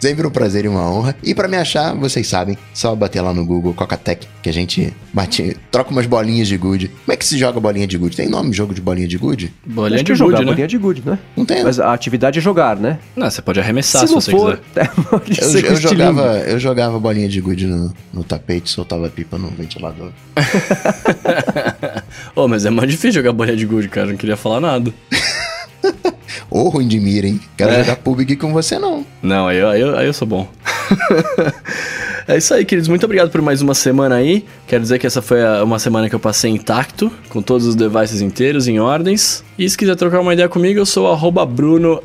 Sempre um prazer e uma honra. E para me achar, vocês sabem, só bater lá no Google Cocatec, que a gente bate, troca umas bolinhas de gude. Como é que se joga bolinha de gude? Tem nome jogo de bolinha de gude? Bolinha de gude, né? Bolinha de gude, né? Não tem. Mas a atividade é jogar, né? Não, você pode arremessar se, se você for, quiser. É, eu, eu jogava, eu jogava bolinha de gude no, no tapete, soltava pipa no ventilador. Ô, oh, mas é mais difícil jogar bolinha de gude, cara. Não queria falar nada. Ô, ruim de mira, hein? Quero é. jogar PUBG com você, não. Não, aí eu, aí eu, aí eu sou bom. é isso aí, queridos. Muito obrigado por mais uma semana aí. Quero dizer que essa foi uma semana que eu passei intacto, com todos os devices inteiros, em ordens. E se quiser trocar uma ideia comigo, eu sou Bruno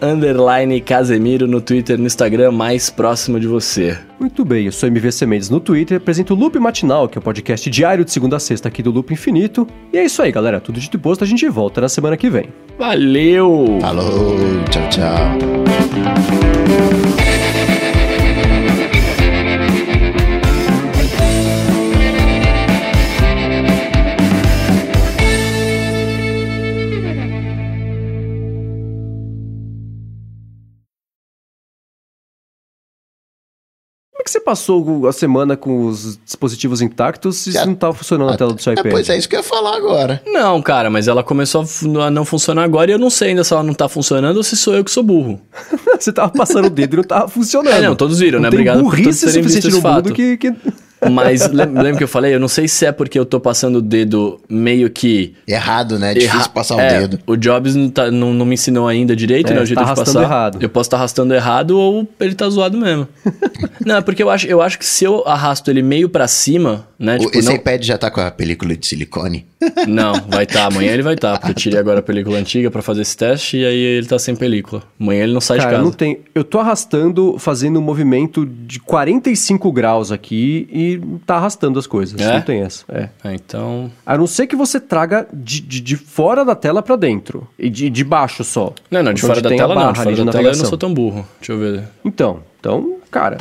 Casemiro no Twitter no Instagram, mais próximo de você. Muito bem, eu sou MVC Mendes no Twitter, apresento o Loop Matinal, que é o podcast diário de segunda a sexta aqui do Loop Infinito. E é isso aí, galera. Tudo de posto, a gente volta na semana que vem. Valeu! Falou, tchau, tchau. Que você passou a semana com os dispositivos intactos se Já- não tava funcionando a tela do seu É, iPad? pois é isso que eu ia falar agora. Não, cara, mas ela começou a a não funcionar agora e eu não sei ainda se ela não tá funcionando ou se sou eu que sou burro. você tava passando o dedo e não tava funcionando. É, não, todos viram, Não né? Tem Obrigado por todos terem visto esse mundo fato. que... que... Mas lem- lembra que eu falei? Eu não sei se é porque eu tô passando o dedo meio que. Errado, né? É difícil erra- passar o é, dedo. O Jobs não, tá- não- não me ensinou ainda direito, É, né? O jeito tá de arrastando passar. errado. Eu posso estar arrastando errado ou ele tá zoado mesmo. não, é porque eu acho, eu acho que se eu arrasto ele meio pra cima, né? O- Tipo, Esse não, iPad já tá com a película de silicone? não, vai estar. amanhã ele vai estar. porque eu tirei agora a película antiga pra fazer esse teste e aí ele tá sem película. Amanhã ele não sai Cara, de casa. não tem. Eu tô arrastando, fazendo um movimento de 45 graus aqui e tá arrastando as coisas. É? Não tem essa. É. Ah, então. A não ser que você traga de, de, de fora da tela pra dentro. E de, de baixo só. Não, não, de fora da tela não. De fora da tela eu não sou tão burro. Deixa eu ver. Então, então, cara,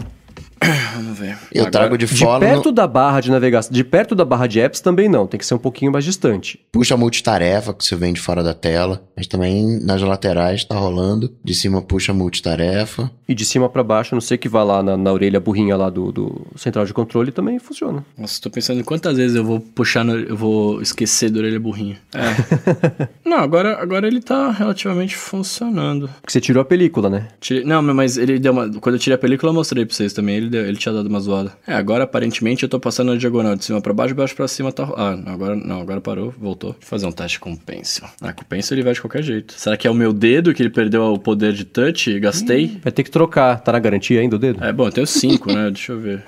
Vamos ver. Eu Agora- trago de de fora, perto no- da barra de navegação, de perto da barra de apps também não, tem que ser um pouquinho mais distante. puxa a multitarefa que você vem de fora da tela. Mas também nas laterais tá rolando. De cima puxa a multitarefa. E de cima pra baixo, a não sei que vá lá na, na orelha burrinha lá do, do central de controle, também funciona. Nossa, tô pensando em quantas vezes eu vou puxar, no- eu vou esquecer da orelha burrinha. É. não, agora, agora ele tá relativamente funcionando. Porque você tirou a película, né? Tirei- não, mas ele deu uma. Quando eu tirei a película, eu mostrei pra vocês também. Ele, deu- ele tinha dado uma zoada. É, agora aparentemente eu tô passando na diagonal de cima pra baixo, de baixo pra cima tá. Ah, agora não, agora parou, voltou. Deixa eu fazer um teste com o pencil. Ah, com o pencil ele vai de qualquer jeito. Será que é o meu dedo que ele perdeu o poder de touch e gastei? Vai ter que trocar. Tá na garantia ainda o dedo? É, bom, eu tenho cinco, né? Deixa eu ver.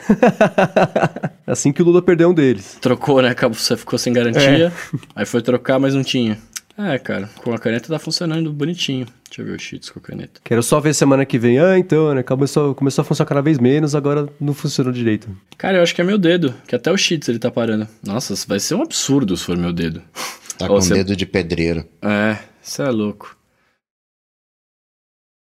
Assim que o Lula perdeu um deles. Trocou, né? Acabou- Você ficou sem garantia. Aí foi trocar, mas não tinha. É, cara, com a caneta tá funcionando bonitinho. Deixa eu ver os cheats com a caneta. Quero só ver semana que vem. Ah, então, né? Começou, começou a funcionar cada vez menos, agora não funcionou direito. Cara, eu acho que é meu dedo, que até os cheats ele tá parando. Nossa, vai ser um absurdo se for meu dedo. Tá Ou com você- dedo de pedreiro. É, isso é louco.